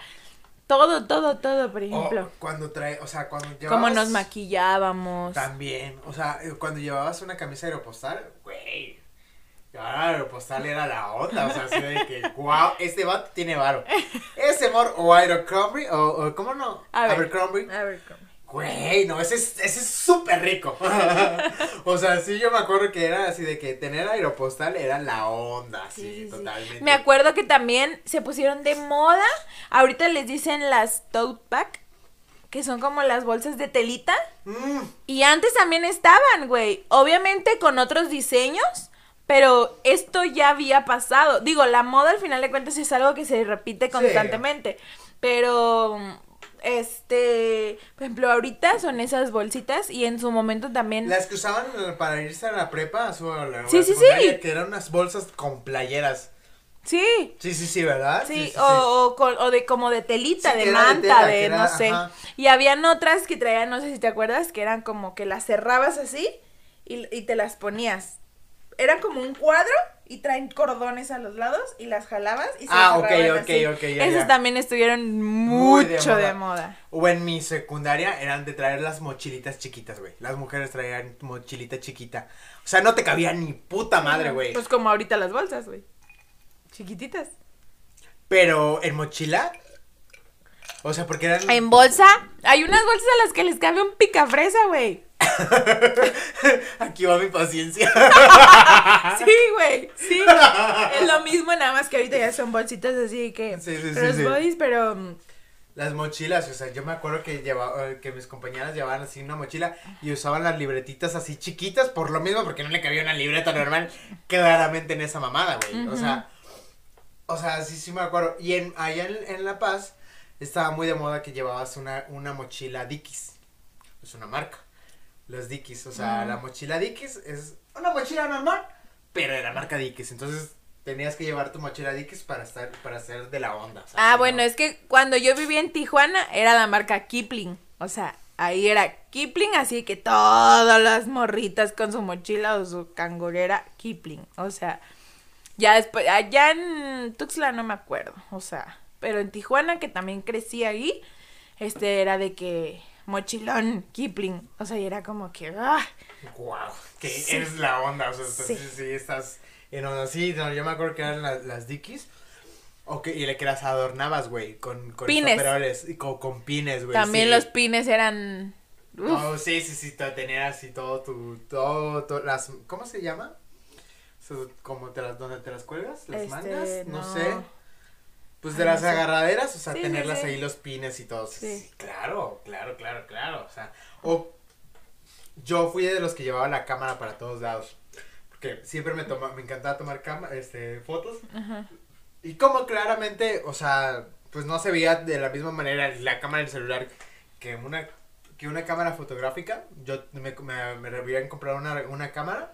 todo, todo, todo, por O ejemplo. cuando trae, o sea, cuando llevabas... Cómo nos maquillábamos. También, o sea, eh, cuando llevabas una camisa aeropostal, güey. Ya aeropostal era la onda, o sea, así de que, wow, este vato tiene varo. Ese amor, o Abercrombie, o, o ¿cómo no? A ver. Abercrombie. Güey, no, ese es, ese es súper rico. o sea, sí, yo me acuerdo que era así de que tener aeropostal era la onda, sí, Sí, totalmente. Me acuerdo que también se pusieron de moda. Ahorita les dicen las tote bag, que son como las bolsas de telita. Mm, Y antes también estaban, güey. Obviamente con otros diseños, pero esto ya había pasado. Digo, la moda al final de cuentas es algo que se repite constantemente. Pero, este, por ejemplo, ahorita son esas bolsitas y en su momento también... Las que usaban eh, para irse a la prepa, a su- a la- a Sí, sí, sí. Que eran unas bolsas con playeras. Sí, Sí, sí, sí, ¿verdad? Sí, o, o, con- o de como de telita, Sí, de era manta, tela, de, era- no sé. ajá. Y habían otras que traían, no sé si te acuerdas, que eran como que las cerrabas así y, y te las ponías. Eran como un cuadro y traen cordones a los lados y las jalabas y se Ah, ok, ok, así. ok, ya, Esas ya. también estuvieron Muy de mucho moda. de moda. O en mi secundaria eran de traer las mochilitas chiquitas, güey. Las mujeres traían mochilita chiquita. O sea, no te cabía ni puta madre, güey. Pues como ahorita las bolsas, güey. Chiquititas. Pero en mochila. O sea, porque eran. En bolsa, hay unas bolsas a las que les cabe un picafresa, güey. Aquí va mi paciencia. Sí, güey, sí. Es lo mismo, nada más que ahorita ya son bolsitas así que. Sí, los sí. bodies, pero. mm, Las mochilas, o sea, yo me acuerdo que llevaba, eh, que mis compañeras llevaban así una mochila y usaban las libretitas así chiquitas por lo mismo, porque no le cabía una libreta normal claramente en esa mamada, güey. O sea, o sea, sí, sí me acuerdo. Y en, allá en, en La Paz estaba muy de moda que llevabas una, una mochila Dickies. Es una marca. Los Dickies, o sea, Mm. la mochila Dickies es una mochila normal, pero de la marca Dickies. Entonces tenías que llevar tu mochila Dickies para estar, para ser de la onda. o sea, Ah, bueno, no- es que cuando yo vivía en Tijuana era la marca Kipling. O sea, ahí era Kipling, así que todas las morritas con su mochila o su cangurera Kipling. O sea, ya después, allá en Tuxtla no me acuerdo. O sea, pero en Tijuana, que también crecí ahí, este era de que mochilón Kipling. O sea, y era como que, ah, Wow, que Sí. eres la onda, o sea, estás- Sí. estás en onda, sí, no, yo me acuerdo que eran las, las Dickies, y le que las adornabas, güey, con, con Pines. y con, con pines, güey, también sí. los pines eran... uf, No, sí, sí, sí, te- tener así todo tu, todo, to- las, ¿cómo se llama? Como te las, donde te las cuelgas, las Este, mangas, no, no. sé. Pues de Ay, no las sé. agarraderas, o sea, Sí, tenerlas sí. ahí los pines y todo. Claro, claro, claro, claro. O sea, o yo fui de los que llevaba la cámara para todos lados. Porque siempre me toma, me encantaba tomar cama, este, fotos. ajá. Y como claramente, o sea, pues no se veía de la misma manera la cámara del celular que una, que una cámara fotográfica. Yo me, me, me habían comprado una, una cámara.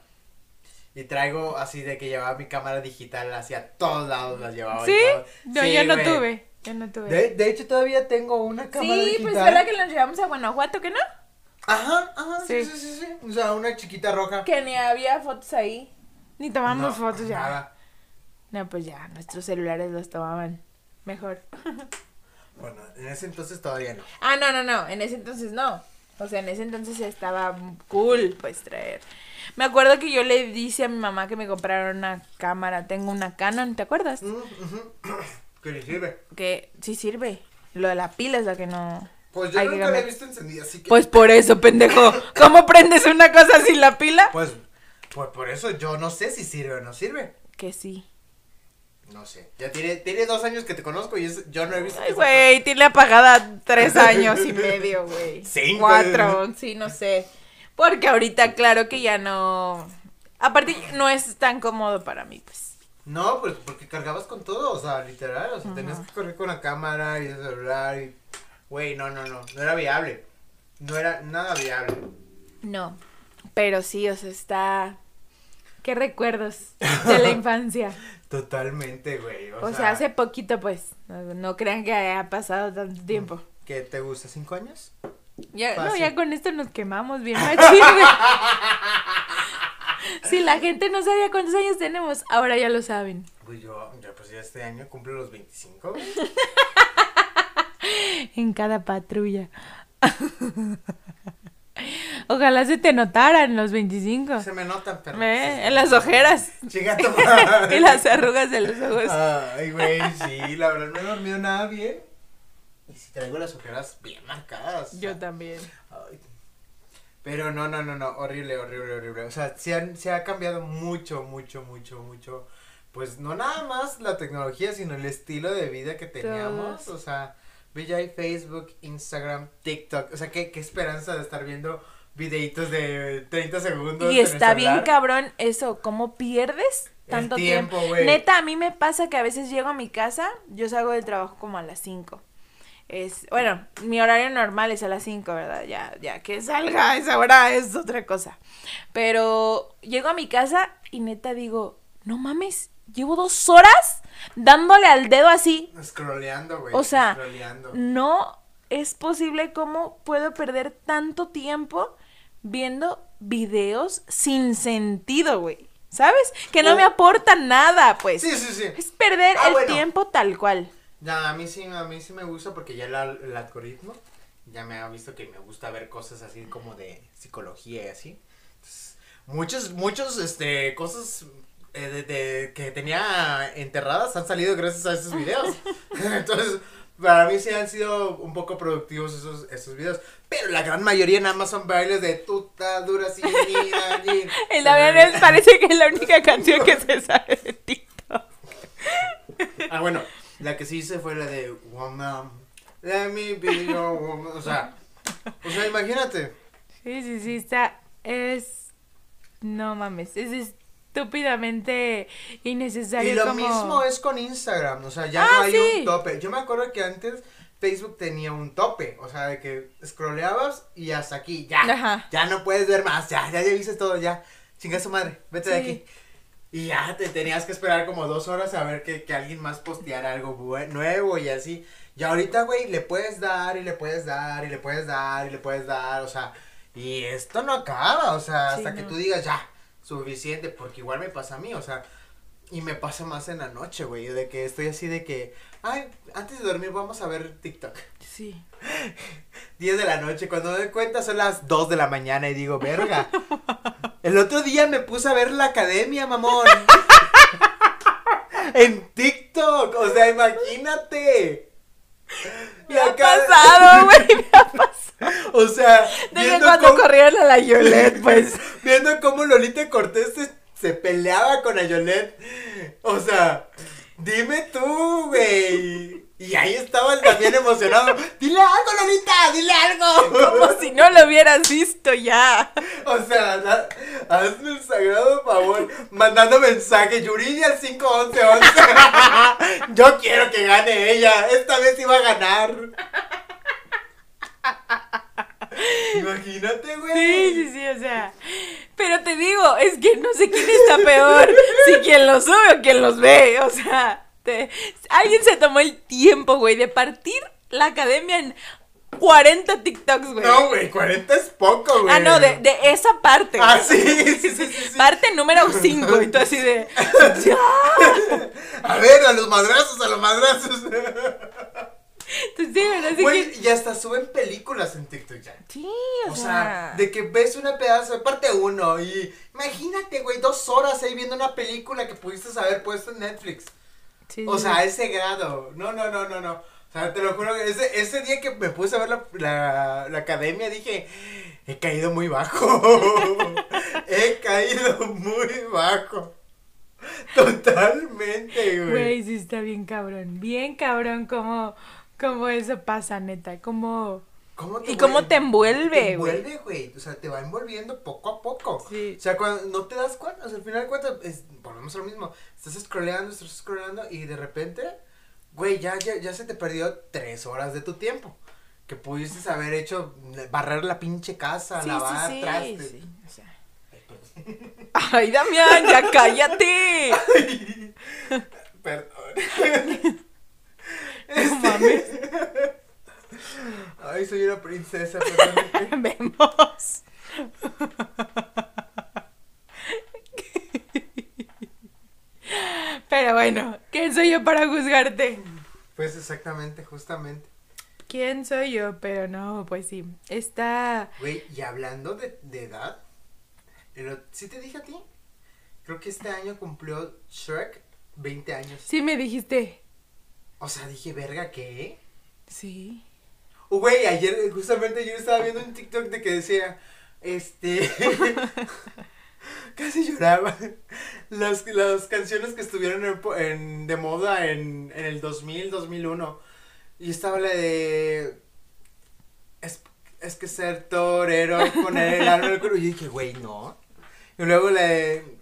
Y traigo así de que llevaba mi cámara digital hacia todos lados, las llevaba. y ¿Sí? todo. No, Sí, yo no tuve. Yo no tuve. De, de hecho, todavía tengo una cámara Sí, digital. pues verdad que nos llevamos a Guanajuato, ¿que no? Ajá, ajá, sí, Sí. sí, sí, sí. O sea, una chiquita roja. Que ni había fotos ahí. Ni tomamos No, fotos ya. nada. No, pues ya, nuestros celulares los tomaban mejor. Bueno, en ese entonces todavía no. Ah, no, no, no, en ese entonces no. O sea, en ese entonces estaba cool, pues, traer. Me acuerdo que yo le dije a mi mamá que me comprara una cámara. Tengo una Canon, ¿te acuerdas? Mm. ¿Qué le sirve? Que sí sirve. Lo de la pila es la que no... Pues yo hay que nunca la he visto encendida, así que. Pues por eso, pendejo. ¿Cómo prendes una cosa sin la pila? Pues, pues por eso yo no sé si sirve o no sirve. Que sí. No sé. Ya tiene, tiene dos años que te conozco y es- yo no he visto. Ay, güey, tiene apagada tres años y medio, güey. Cinco. Cuatro, sí, no sé. Porque ahorita, claro que ya no. Aparte, no es tan cómodo para mí, pues. No, pues porque cargabas con todo, o sea, literal. O sea, tenías que correr con la cámara y el celular y. Güey, no, no, no. No era viable. No era nada viable. No. Pero sí, o sea, está. ¿Qué recuerdos de la infancia? Totalmente, güey. O, O sea, hace poquito, pues. No, no crean que haya pasado tanto tiempo. ¿Qué te gusta? ¿Cinco años? Ya, no, ya con esto nos quemamos bien machín. Si la gente no sabía cuántos años tenemos, ahora ya lo saben. Pues yo, yo pues ya este año cumplo los 25. güey. En cada patrulla. Ojalá se te notaran los 25. Se me notan, pero. Ve, En las ojeras. Chica tu madre. Y las arrugas de los ojos. Ay, güey, sí, la verdad no he dormido nada bien. Y si traigo las ojeras bien marcadas. o Yo sea, también. ay. Pero no, no, no, no, horrible, horrible, horrible. O sea, se, han- se ha cambiado mucho, mucho, mucho, mucho. Pues no nada más la tecnología, sino el estilo de vida que teníamos. Todos. O sea, hay Facebook, Instagram, TikTok. O sea, qué, qué esperanza de estar viendo videitos de 30 segundos. Y está bien cabrón eso, ¿cómo pierdes El tanto tiempo, tiempo? Neta, a mí me pasa que a veces llego a mi casa, yo salgo del trabajo como a las 5. Es, bueno, mi horario normal es a las 5, ¿verdad? Ya, ya que salga a esa hora es otra cosa. Pero llego a mi casa y neta digo, no mames, llevo dos horas dándole al dedo así. Scrolleando, güey. O sea, scrolleando. no es posible cómo puedo perder tanto tiempo viendo videos sin sentido, güey. ¿Sabes? Que no me aportan nada, pues. Sí, sí, sí. Es perder Ah, el bueno. tiempo tal cual. Ya, a mí sí, a mí sí me gusta porque ya la- el algoritmo ya me ha visto que me gusta ver cosas así como de psicología y así. Entonces, muchos, muchos, este, cosas eh, de, de- que tenía enterradas han salido gracias a esos videos. Entonces, para mí sí han sido un poco productivos esos, esos videos. Pero la gran mayoría nada más son bailes de tuta, dura, allí. Y la verdad es, parece que es la única canción que se sabe de TikTok. Ah, bueno, la que sí hice fue la de Woman, let me be your woman. O sea, o sea, imagínate. Sí, sí, sí, está. Es. No mames, es estúpidamente innecesario. Y lo como... mismo es con Instagram, o sea, ya Ah, no hay sí. un tope. Yo me acuerdo que antes Facebook tenía un tope, o sea, de que scrolleabas y hasta aquí, ya. Ajá. Ya no puedes ver más, ya, ya, ya viste todo, ya. Chinga su madre, vete de aquí. Y ya te tenías que esperar como dos horas a ver que, que alguien más posteara algo nuevo y así. Y ahorita, güey, le puedes dar y le puedes dar y le puedes dar y le puedes dar, o sea, y esto no acaba, o sea, Sí, hasta que tú digas ya, suficiente, porque igual me pasa a mí, o sea, y me pasa más en la noche, güey, de que estoy así de que, ay, antes de dormir vamos a ver TikTok. Sí. 10 de la noche, cuando me doy cuenta son las 2 de la mañana y digo, verga. El otro día me puse a ver la academia, mamón. en TikTok, o sea, imagínate. Me ha pasado, güey, me ha pasado. O sea, De que cuando cómo, corrieron a la Yolette, pues. viendo cómo Lolita Cortés se, se peleaba con Ayolet. O sea, dime tú, güey. Y ahí estaba él también emocionado. Dile algo, Lolita, dile algo. Como si no lo hubieras visto ya. O sea, hazme el sagrado favor, mandando mensaje, Yuridia al 51111. Yo quiero que gane ella, esta vez iba a ganar. Imagínate, güey. Sí, sí, sí, o sea. Pero te digo, es que no sé quién está peor. Si quien los sube o quien los ve. O sea, te- alguien se tomó el tiempo, güey, de partir la academia en 40 TikToks, güey. No, güey, 40 es poco, güey. Ah, no, de, de esa parte. Ah, sí, sí, sí, sí. Parte número 5. Y tú así de. ¡Ya! A ver, a los madrazos, a los madrazos. Tú sí. Así Güey, que- y hasta suben películas en TikTok ya. Sí, o, O sea. sea, de que ves una pedazo de parte uno y imagínate, güey, dos horas ahí viendo una película que pudiste haber puesto en Netflix. Sí, O sí, sea, a sí. ese grado. No, no, no, no, no. O sea, te lo juro que ese, ese día que me puse a ver la, la, la academia dije, he caído muy bajo. he caído muy bajo. Totalmente, güey. Güey, sí está bien cabrón. Bien cabrón cómo, cómo eso pasa, neta. Cómo. ¿Cómo Y cómo te envuelve, Te envuelve, güey. O sea, te va envolviendo poco a poco. Sí. O sea, cuando no te das cuenta, o sea, al final de cuentas, es, volvemos a lo mismo. Estás scrolleando, estás scrolleando y de repente, güey, ya, ya, ya se te perdió tres horas de tu tiempo. Que pudiste haber hecho, barrer la pinche casa, Sí, lavar, sí, sí, trastes. sí, o sea. Ay, Damián, ya cállate. Perdón. No mames. Ay, soy una princesa, perdón. Vemos. Pero bueno, ¿quién soy yo para juzgarte? Pues exactamente, justamente. ¿Quién soy yo? Pero no, pues sí. Está. Güey, y hablando de, de edad, el- ¿sí te dije a ti? Creo que este año cumplió Shrek 20 años. Sí, me dijiste. O sea, dije, verga, ¿qué? Sí. Güey, ayer, justamente ayer estaba viendo un TikTok de que decía, este... Casi lloraba. Las, las canciones que estuvieron en, de moda en, en el 2000, 2001. Y estaba la de... Es, es que ser torero y poner el alma en el cuerpo. Y dije, güey, no. Y luego la de...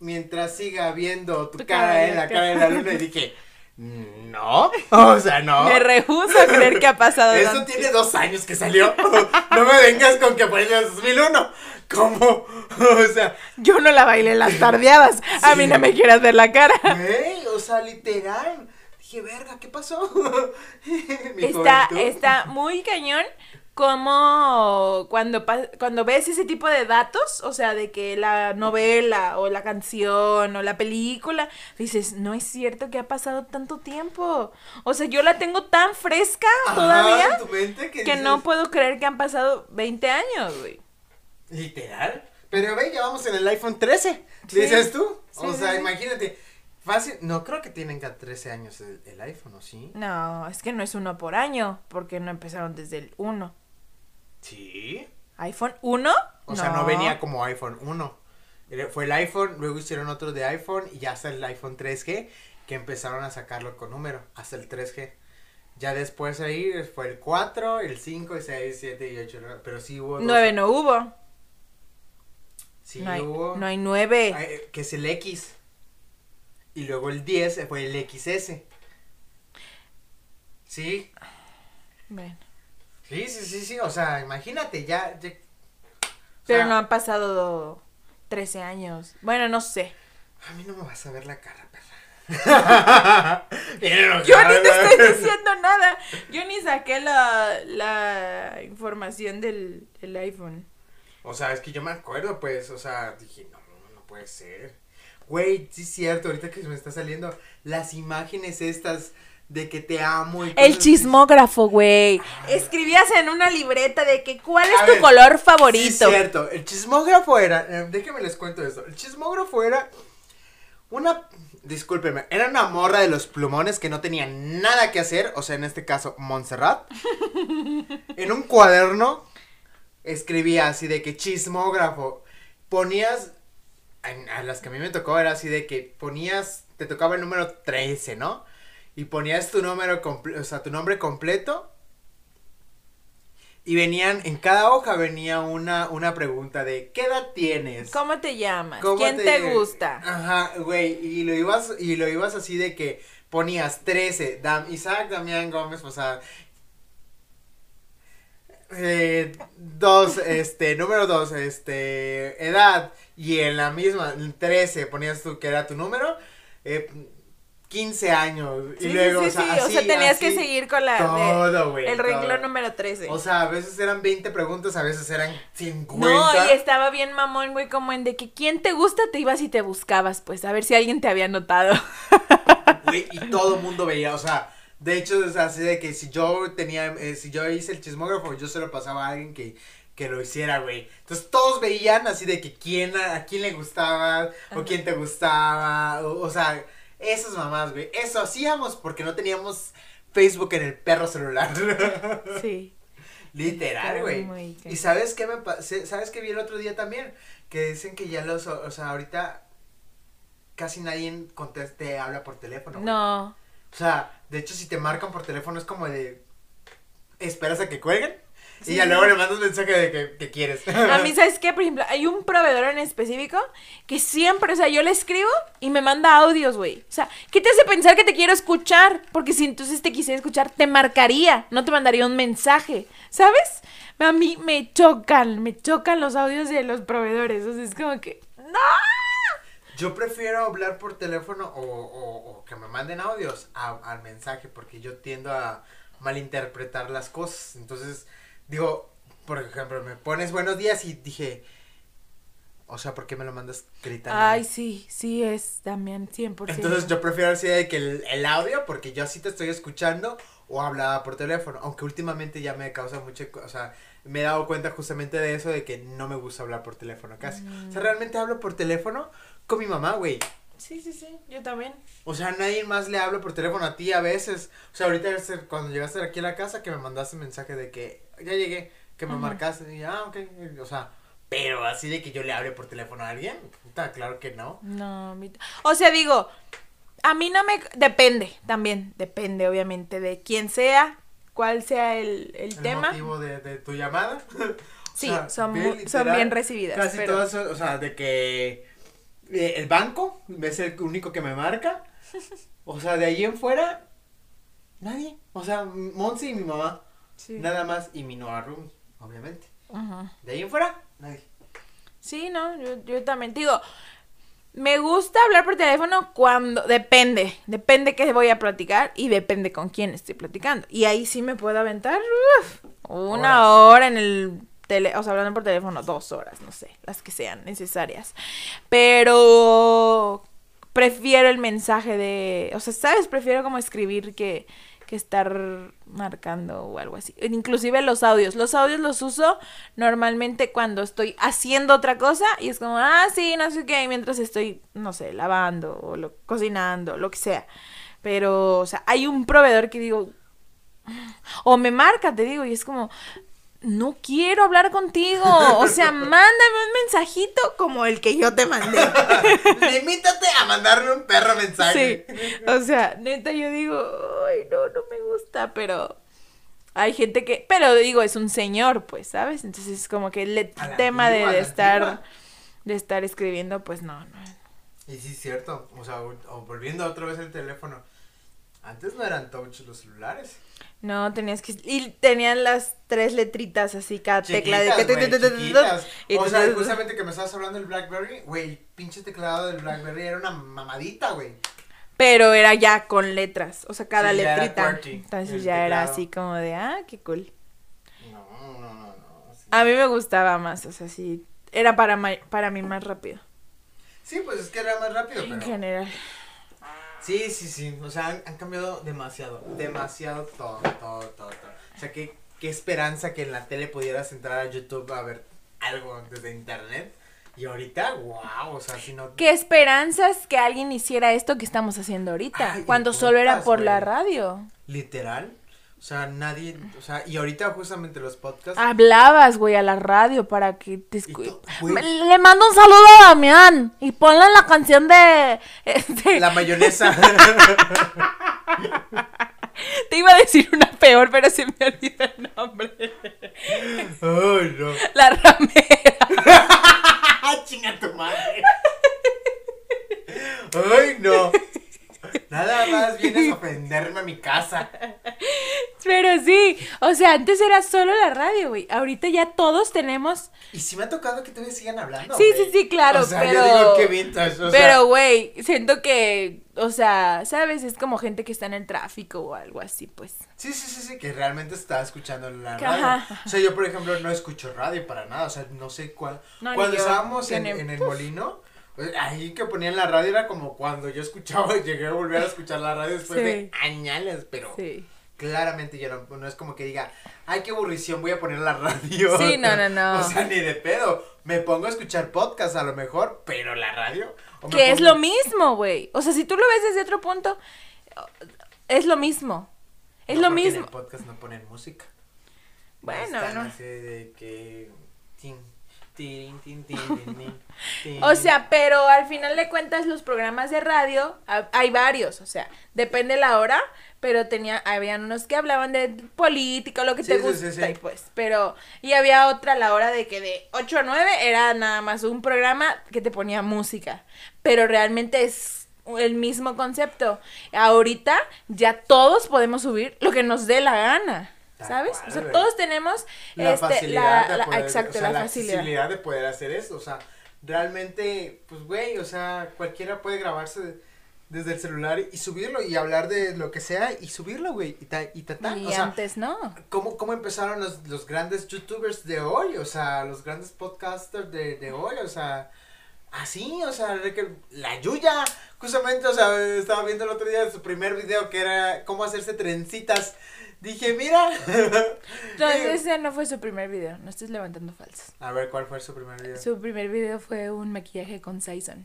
Mientras siga viendo tu, Tu cara cara, en la cara. cara de la luna. Y dije, no. O sea, no. Me rehuso a creer que ha pasado. Eso tanto. tiene dos años que salió. No me vengas con que fue en el 2001. ¿Cómo? O sea, Yo no la bailé en las tardeadas. A mí no me quieras ver la cara. güey, o sea, literal. Dije, verga, ¿qué pasó? Mi Está, juventud. está muy cañón como cuando, cuando ves ese tipo de datos, o sea, de que la novela o la canción o la película, dices, no es cierto que ha pasado tanto tiempo. O sea, yo la tengo tan fresca Ajá, todavía que que dices, no puedo creer que han pasado 20 años, güey. Literal. Pero ve, ya vamos en el iPhone 13. Sí. Dices tú. Sí, o sea, sí. imagínate. Fácil. No creo que tienen ya 13 años el, el iPhone, ¿o sí? No, es que no es uno por año, porque no empezaron desde el 1. Sí. ¿iPhone 1? O sea, no venía como iPhone 1. Era- Fue el iPhone, luego hicieron otro de iPhone y ya hasta el iPhone 3G que empezaron a sacarlo con número, hasta el 3G. Ya después ahí fue el 4, el 5, el 6, 7 y 8, pero sí hubo... dos- 9 no hubo. Sí no, hay, hubo... no hay 9. Ay, eh, que es el X. Y luego el 10 fue el XS. Sí, Bueno. Sí, sí, sí, sí, o sea, imagínate, ya... Pero sea, no han pasado 13 años. Bueno, no sé. A mí no me vas a ver la cara, perra. Yo ni te estoy diciendo nada. Yo ni saqué la, la información del, del iPhone. O sea, es que yo me acuerdo, pues, o sea, dije, no, no, no puede ser. Güey, sí es cierto, ahorita que me está saliendo las imágenes estas de que te amo y El chismógrafo, güey. Escribías en una libreta de que cuál es A tu ver, color Sí, favorito. es cierto, el chismógrafo era, eh, déjenme les cuento esto, el chismógrafo era una, discúlpeme, era una morra de los plumones que no tenía nada que hacer, o sea, en este caso, Montserrat, en un cuaderno escribía así de que chismógrafo, ponías, a las que a mí me tocó era así de que ponías, te tocaba el número 13, ¿no? Y ponías tu número, o sea, tu nombre completo y venían, en cada hoja venía una, una pregunta de ¿qué edad tienes? ¿Cómo te llamas? ¿Cómo ¿Quién te, gusta? Ajá, güey, y lo ibas, y lo ibas así de que ponías 13, Dam, Isaac Damián Gómez Posada. Eh, dos, este, número dos, este, edad, y en la misma, 13, ponías tú que era tu número, eh, 15 años. Sí, y luego, sí, o sea, sí, o así, sea, tenías que seguir con la... Todo, güey. el renglón número 13. O sea, a veces eran 20 preguntas, a veces eran 50. No, y estaba bien mamón, güey, como en de que quién te gusta, te ibas y te buscabas, pues, a ver si alguien te había notado. Güey, y todo el mundo veía, o sea, de hecho, es así de que si yo tenía, eh, si yo hice el chismógrafo, yo se lo pasaba a alguien que, que lo hiciera, güey. Entonces todos veían así de que quién, a, a quién le gustaba, o quién te gustaba, o, o sea, esas mamás, güey. Eso hacíamos porque no teníamos Facebook en el perro celular. Sí. Literal, güey. Y sabes qué me sabes qué vi el otro día también, que dicen que ya los, o sea, ahorita casi nadie conteste, habla por teléfono. güey. No. O sea, de hecho, si te marcan por teléfono es como de. Esperas a que cuelguen. Sí. Y ya luego le mandas un mensaje de que, que quieres. A mí, ¿sabes qué? Por ejemplo, hay un proveedor en específico que siempre, o sea, yo le escribo y me manda audios, güey. O sea, ¿qué te hace pensar que te quiero escuchar? Porque si entonces te quisiera escuchar, te marcaría, no te mandaría un mensaje, ¿sabes? A mí me chocan, me chocan los audios de los proveedores. O sea, es como que, ¡no! Yo prefiero hablar por teléfono o, o, o que me manden audios a- al mensaje porque yo tiendo a malinterpretar las cosas. Entonces, digo, por ejemplo, me pones buenos días y dije. O sea, ¿por qué me lo mandas gritando? Ay, sí, sí es también 100%. Entonces yo prefiero así de que el, el audio, porque yo sí te estoy escuchando, o hablaba por teléfono, aunque últimamente ya me causa mucho, co- o sea, me he dado cuenta justamente de eso, de que no me gusta hablar por teléfono casi. O sea, realmente hablo por teléfono con mi mamá, güey. Sí, sí, sí, yo también. O sea, nadie más le hablo por teléfono a ti a veces. O sea, ahorita cuando llegaste aquí a la casa que me mandaste mensaje de que ya llegué, que me marcaste, y ah, ok, o sea, pero así de que yo le hable por teléfono a alguien, puta, claro que no. No, mi- o sea, digo, a mí no me... Depende, también, depende obviamente de quién sea, cuál sea el, el el tema. motivo de, de tu llamada. O Sí, sea, son, mu- son bien recibidas. Casi pero... todas, o sea, de que el banco es el único que me marca. O sea, de ahí en fuera, nadie. O sea, Monse y mi mamá, Sí. nada más, y mi Noah Room, obviamente. Ajá. De ahí en fuera, nadie. Sí, no, yo, yo también digo, me gusta hablar por teléfono cuando, depende, depende qué voy a platicar y depende con quién estoy platicando. Y ahí sí me puedo aventar uf, una hora en el tele, o sea, hablando por teléfono, dos horas, no sé, las que sean necesarias. Pero prefiero el mensaje de, o sea, ¿sabes? Prefiero como escribir que, que estar marcando o algo así. Inclusive los audios. Los audios los uso normalmente cuando estoy haciendo otra cosa y es como, ah, sí, no sé qué, mientras estoy, no sé, lavando o cocinando, lo que sea. Pero, o sea, hay un proveedor que digo, o me marca, te digo, y es como, no quiero hablar contigo. O sea, mándame un mensajito como el que yo te mandé. Limítate a mandarme un perro mensaje. Sí, o sea, neta, yo digo, ay, no, no me gusta, pero hay gente que, pero digo, es un señor, pues, ¿sabes? Entonces es como que el tema de, de estar, antigua. de estar escribiendo, pues no, no. Y sí, es cierto. O sea, volviendo otra vez el teléfono. Antes no eran touch los celulares. No, tenías que, y tenían las tres letritas así, cada tecla de que... O sea, justamente que me estabas hablando del Blackberry, güey, pinche teclado del Blackberry era una mamadita, güey. Pero era ya con letras, o sea, cada letrita. Entonces el ya era así como de, ah, qué cool. No, no, no, no. A mí me gustaba más, o sea, sí, era para, para mí más rápido, Sí, pues es que era más rápido, en general. Sí, sí, sí. O sea, han, han cambiado demasiado. Demasiado todo, todo, todo, todo. O sea, qué, qué esperanza que en la tele pudieras entrar a YouTube a ver algo desde internet. Y ahorita, wow, o sea, si no. ¿Qué esperanzas que alguien hiciera esto que estamos haciendo ahorita? Ay, cuando solo era por la radio. Literal. O sea, nadie. O sea, y ahorita justamente los podcasts. Hablabas, güey, a la radio para que te Y escu- to- güey. Me- Le mando un saludo a Damián y ponle la canción de... este, La mayonesa. Te iba a decir una peor, pero se me olvidó el nombre. Ay, no. La ramera. ¡Ah, chinga tu madre! ¡Ay, no! Nada más vienes a ofenderme a mi casa. Pero sí, o sea, antes era solo la radio, güey. Ahorita ya todos tenemos. Y sí me ha tocado que todavía sigan hablando. Sí, sí, sí, claro, O sea, pero. yo digo que vintage, o sea. pero, güey, siento que. O sea, ¿sabes? Es como gente que está en el tráfico o algo así, pues. Sí, sí, sí, sí, que realmente está escuchando la radio. ajá. O sea, yo, por ejemplo, no escucho radio para nada. O sea, no sé cuál. No, cuando yo. estábamos en, el molino, pues, ahí que ponían la radio era como cuando yo escuchaba, llegué a volver a escuchar la radio después Sí. de añales, pero Sí. Claramente yo no, no es como que diga, ay, qué aburrición, voy a poner la radio. Sí, no, no, no. O sea, ni de pedo. Me pongo a escuchar podcast a lo mejor, pero la radio. Que es lo mismo, güey. O sea, si tú lo ves desde otro punto, es lo mismo. Es No, lo mismo. En el podcast no ponen música. Bueno, no. de que. tin, tirin, tin, tin, tin, tin, tin. O sea, pero al final de cuentas los programas de radio, ha- hay varios, o sea, depende la hora, pero tenía, habían unos que hablaban de política, lo que Sí, te gusta, sí, sí. y pues, pero, y había otra a la hora de que de 8 a 9 era nada más un programa que te ponía música, pero realmente es el mismo concepto. Ahorita ya todos podemos subir lo que nos dé la gana. ¿Sabes? O sea, todos tenemos la este, facilidad la, de la- poder, exacto, o sea, la, facilidad. accesibilidad de poder hacer eso, o sea, realmente, pues, güey, o sea, cualquiera puede grabarse desde el celular y subirlo y hablar de lo que sea y subirlo, güey, y ta, y ta, ta. Y o sea, antes no. ¿cómo, cómo empezaron los, los grandes youtubers de hoy? O sea, los grandes podcasters de, de hoy, o sea, así, o sea, la Yuya, justamente, o sea, estaba viendo el otro día su primer video que era cómo hacerse trencitas. Dije, mira. Entonces ese no fue su primer video, no estés levantando falsos. A ver, ¿cuál fue su primer video? Su primer video fue un maquillaje con Saison.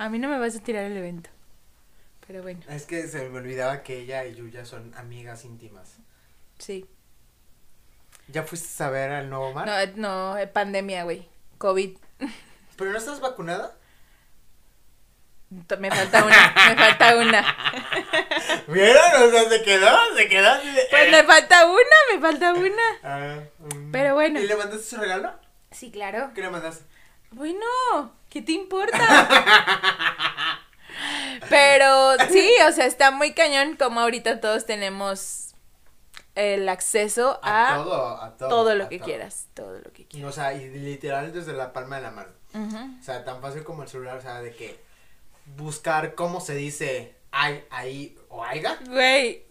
A mí no me vas a tirar el evento. Pero bueno, Es que se me olvidaba que ella y Yuya son amigas íntimas. sí. ¿Ya fuiste a ver al nuevo mar? No, no, eh, pandemia, güey. COVID. ¿Pero no estás vacunada? Me falta una, me falta una. ¿Vieron? O sea, se quedó, se quedó. Pues eh. me falta una, me falta una. Mm. Pero bueno. ¿Y le mandaste su regalo? Sí, claro. ¿Qué le mandaste? Bueno, ¿qué te importa? Pero sí, o sea, está muy cañón como ahorita todos tenemos el acceso A, a, todo, a todo. todo lo a que todo. quieras, todo lo que quieras. O sea, y literal desde la palma de la mano. O sea, tan fácil como el celular, o sea, de que buscar cómo se dice ay, ahí o aiga. Güey,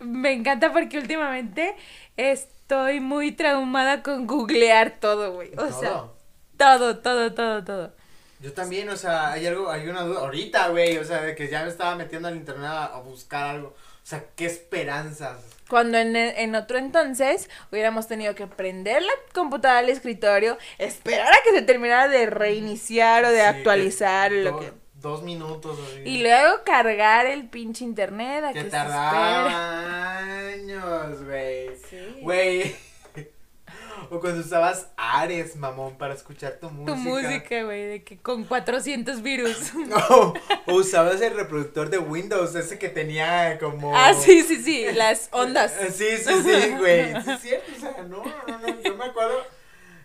me encanta porque últimamente estoy muy traumada con googlear todo, güey. O sea, Todo. todo, todo, todo, todo. Yo también, o sea, hay algo, hay una duda ahorita, güey, o sea, de que ya me estaba metiendo al internet a, a buscar algo. O sea, qué esperanzas. Cuando en, en otro entonces hubiéramos tenido que prender la computadora al escritorio, esperar a que se terminara de reiniciar o de Sí, actualizar que lo do- que... Dos minutos. así. Y luego cargar el pinche internet a que, tardaba años, güey. Sí. O cuando usabas Ares, mamón, para escuchar tu música. Tu música, güey, de que con 400 virus. No, o usabas el reproductor de Windows, ese que tenía como. ah, sí, sí, sí, las ondas. Eh, Sí, sí, sí, güey. Sí, es cierto, o sea, no, no, no, yo me acuerdo.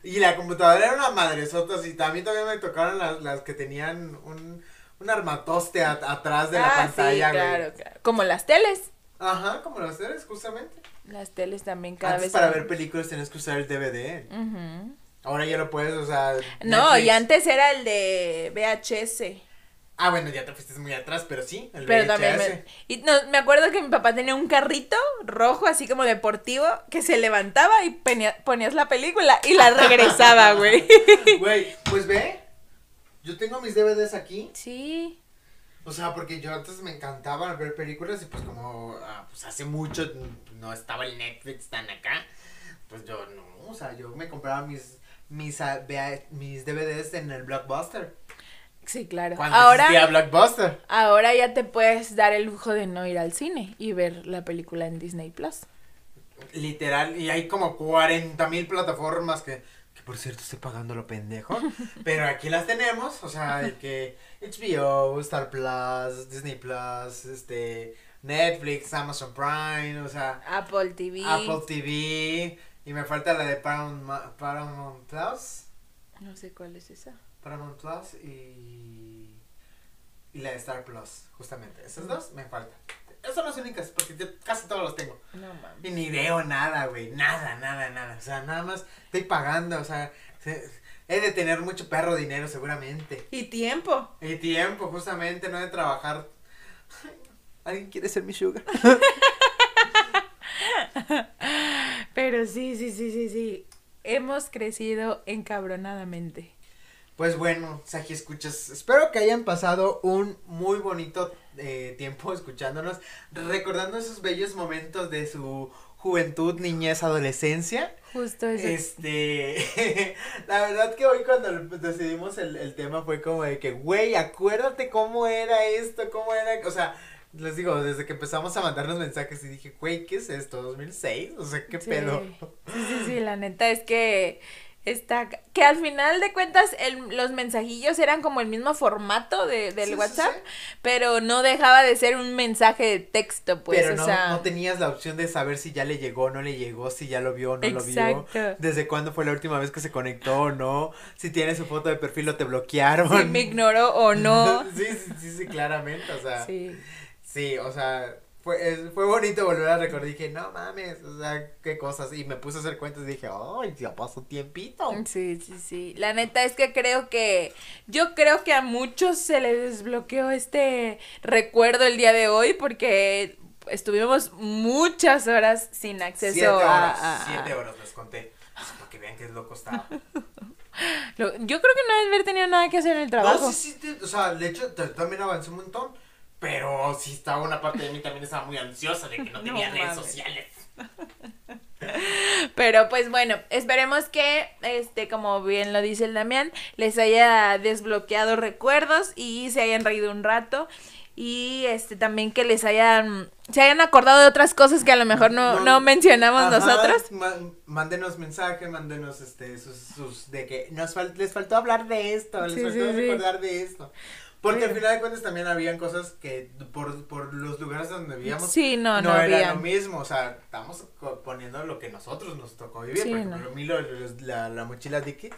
Y la computadora era una madresota, y también todavía me tocaron las, las que tenían un, un armatoste a- atrás de la ah, pantalla, sí, güey. claro, claro. Como las teles. Ajá, como las series, justamente. Las teles también cada Antes vez. para ver películas tenías que usar el DVD. Ahora ya lo puedes, o sea. No, Netflix. y antes era el de VHS. Ah, bueno, ya te fuiste muy atrás, pero sí, el Pero VHS. también me, y no, me acuerdo que mi papá tenía un carrito rojo, así como deportivo, que se levantaba y ponía- ponías la película y la regresaba, güey. Güey, pues ve, yo tengo mis DVDs aquí. Sí. O sea, porque yo antes me encantaba ver películas y pues como ah, pues hace mucho no estaba el Netflix tan acá, pues yo no, o sea, yo me compraba mis mis ah, mis DVDs en el Blockbuster. Sí, claro. Cuando Ahora, existía Blockbuster. ahora ya te puedes dar el lujo de no ir al cine y ver la película en Disney Plus. Literal, y hay como 40 mil plataformas que por cierto estoy pagando lo pendejo, pero aquí las tenemos, o sea, de que HBO, Star Plus, Disney Plus, este, Netflix, Amazon Prime, o sea, Apple TV. Apple TV, y me falta la de Paramount, Paramount Plus, No sé cuál es esa. Paramount Plus y, y la de Star Plus, justamente, esas dos me faltan. Esas son las únicas, porque yo casi todos los tengo. No mames. Y ni veo nada, güey. Nada, nada, nada. O sea, nada más estoy pagando. O sea, se- he de tener mucho perro dinero seguramente. Y tiempo. Y tiempo, justamente, no de trabajar. ¿Alguien quiere ser mi sugar? Pero sí, sí, sí, sí, sí. Hemos crecido encabronadamente. Pues bueno, Saji, escuchas. Espero que hayan pasado un muy bonito eh, tiempo escuchándonos, recordando esos bellos momentos de su juventud, niñez, adolescencia. Justo eso. Este, la verdad que hoy cuando decidimos el, el tema fue como de que, güey, acuérdate cómo era esto, cómo era, o sea, les digo, desde que empezamos a mandarnos mensajes y dije, güey, ¿qué es esto? ¿2006? O sea, ¿qué Sí. pedo? Sí, sí, sí, la neta es que está que al final de cuentas el- los mensajillos eran como el mismo formato de, del Sí, WhatsApp, sí. pero no dejaba de ser un mensaje de texto, pues, Pero o no, sea, no tenías la opción de saber si ya le llegó o no le llegó, si ya lo vio o no lo vio. Desde cuándo fue la última vez que se conectó o no. Si tiene su foto de perfil o te bloquearon. si me ignoró o no. sí, sí, sí, sí, claramente. O sea, sí, Sí. o sea, fue, es- fue bonito volver a recordar. Dije, no mames, o sea, qué cosas. Y me puse a hacer cuentas y dije, ay, ya pasó tiempito. Sí, sí, sí. La neta es que creo que yo creo que a muchos se les desbloqueó este recuerdo el día de hoy porque estuvimos muchas horas sin acceso Siete a, horas, a- a- siete horas les conté. Para que vean qué loco estaba. Yo creo que no haber tenido nada que hacer en el trabajo. No, sí, sí, te- o sea, de hecho, también avancé un montón. Pero sí estaba una parte de mí también estaba muy ansiosa de que no tenía redes sociales. Pero pues bueno, esperemos que, este, como bien lo dice el Damián, les haya desbloqueado recuerdos y se hayan reído un rato. Y este también que les hayan, se hayan acordado de otras cosas que a lo mejor no, no mencionamos Ajá, nosotros. mándenos mensaje, mándenos este sus, sus de que nos fal- les faltó hablar de esto, les Sí, faltó sí, sí. recordar de esto. Porque al Sí. final de cuentas también habían cosas que por, por los lugares donde vivíamos Sí, no, no, era habían. lo mismo, o sea, estamos poniendo lo que nosotros nos tocó vivir, Sí, por no. ejemplo, lo- los- la, la mochila Dickies,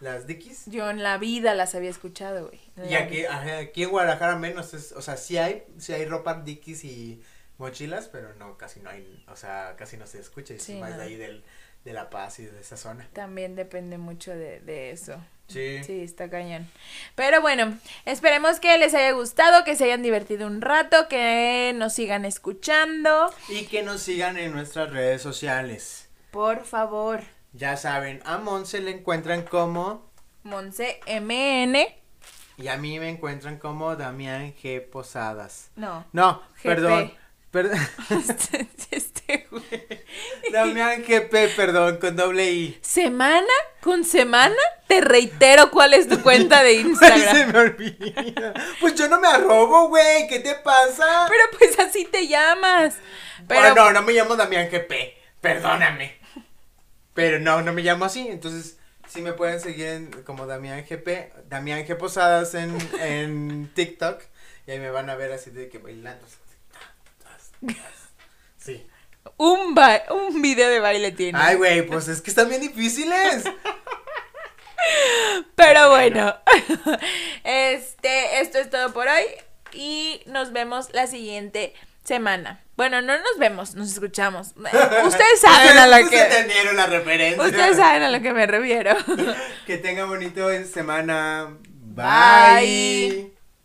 las Dickies, Yo en la vida las había escuchado, güey. Y aquí, aquí en Guadalajara menos, es, o sea, sí hay, sí hay ropa Dickies y mochilas, pero no, casi no hay, o sea, casi no se escucha, y es Sí, más no. de ahí del, de La Paz y de esa zona. También depende mucho de, de eso. Sí. Sí, está cañón. Pero bueno, esperemos que les haya gustado, que se hayan divertido un rato, que nos sigan escuchando. Y que nos sigan en nuestras redes sociales. Por favor, Ya saben, a Monse le encuentran como, Monse MN. y a mí me encuentran como Damián G. Posadas. No. No, GP. perdón. Perdón. Este, güey. Damián GP, perdón, con doble I. Semana con semana, te reitero cuál es tu cuenta de Ay, se Instagram. me olvida. Pues yo no me arrobo, güey. ¿Qué te pasa? Pero pues así te llamas. Pero Ah, no, no me llamo Damián GP. Perdóname. Pero no, no me llamo así. Entonces, sí me pueden seguir en- como Damián GP. Damián G Posadas en, en TikTok. Y ahí me van a ver así de que bailando. Sí. un, ba- un video de baile tiene. Ay, güey, pues es que están bien difíciles. Pero bueno, este, esto es todo por hoy y nos vemos la siguiente semana. Bueno, no nos vemos, nos escuchamos. Ustedes saben a lo Ustedes que entendieron la referencia. ustedes saben a lo que me refiero. Que tengan bonito semana. Bye.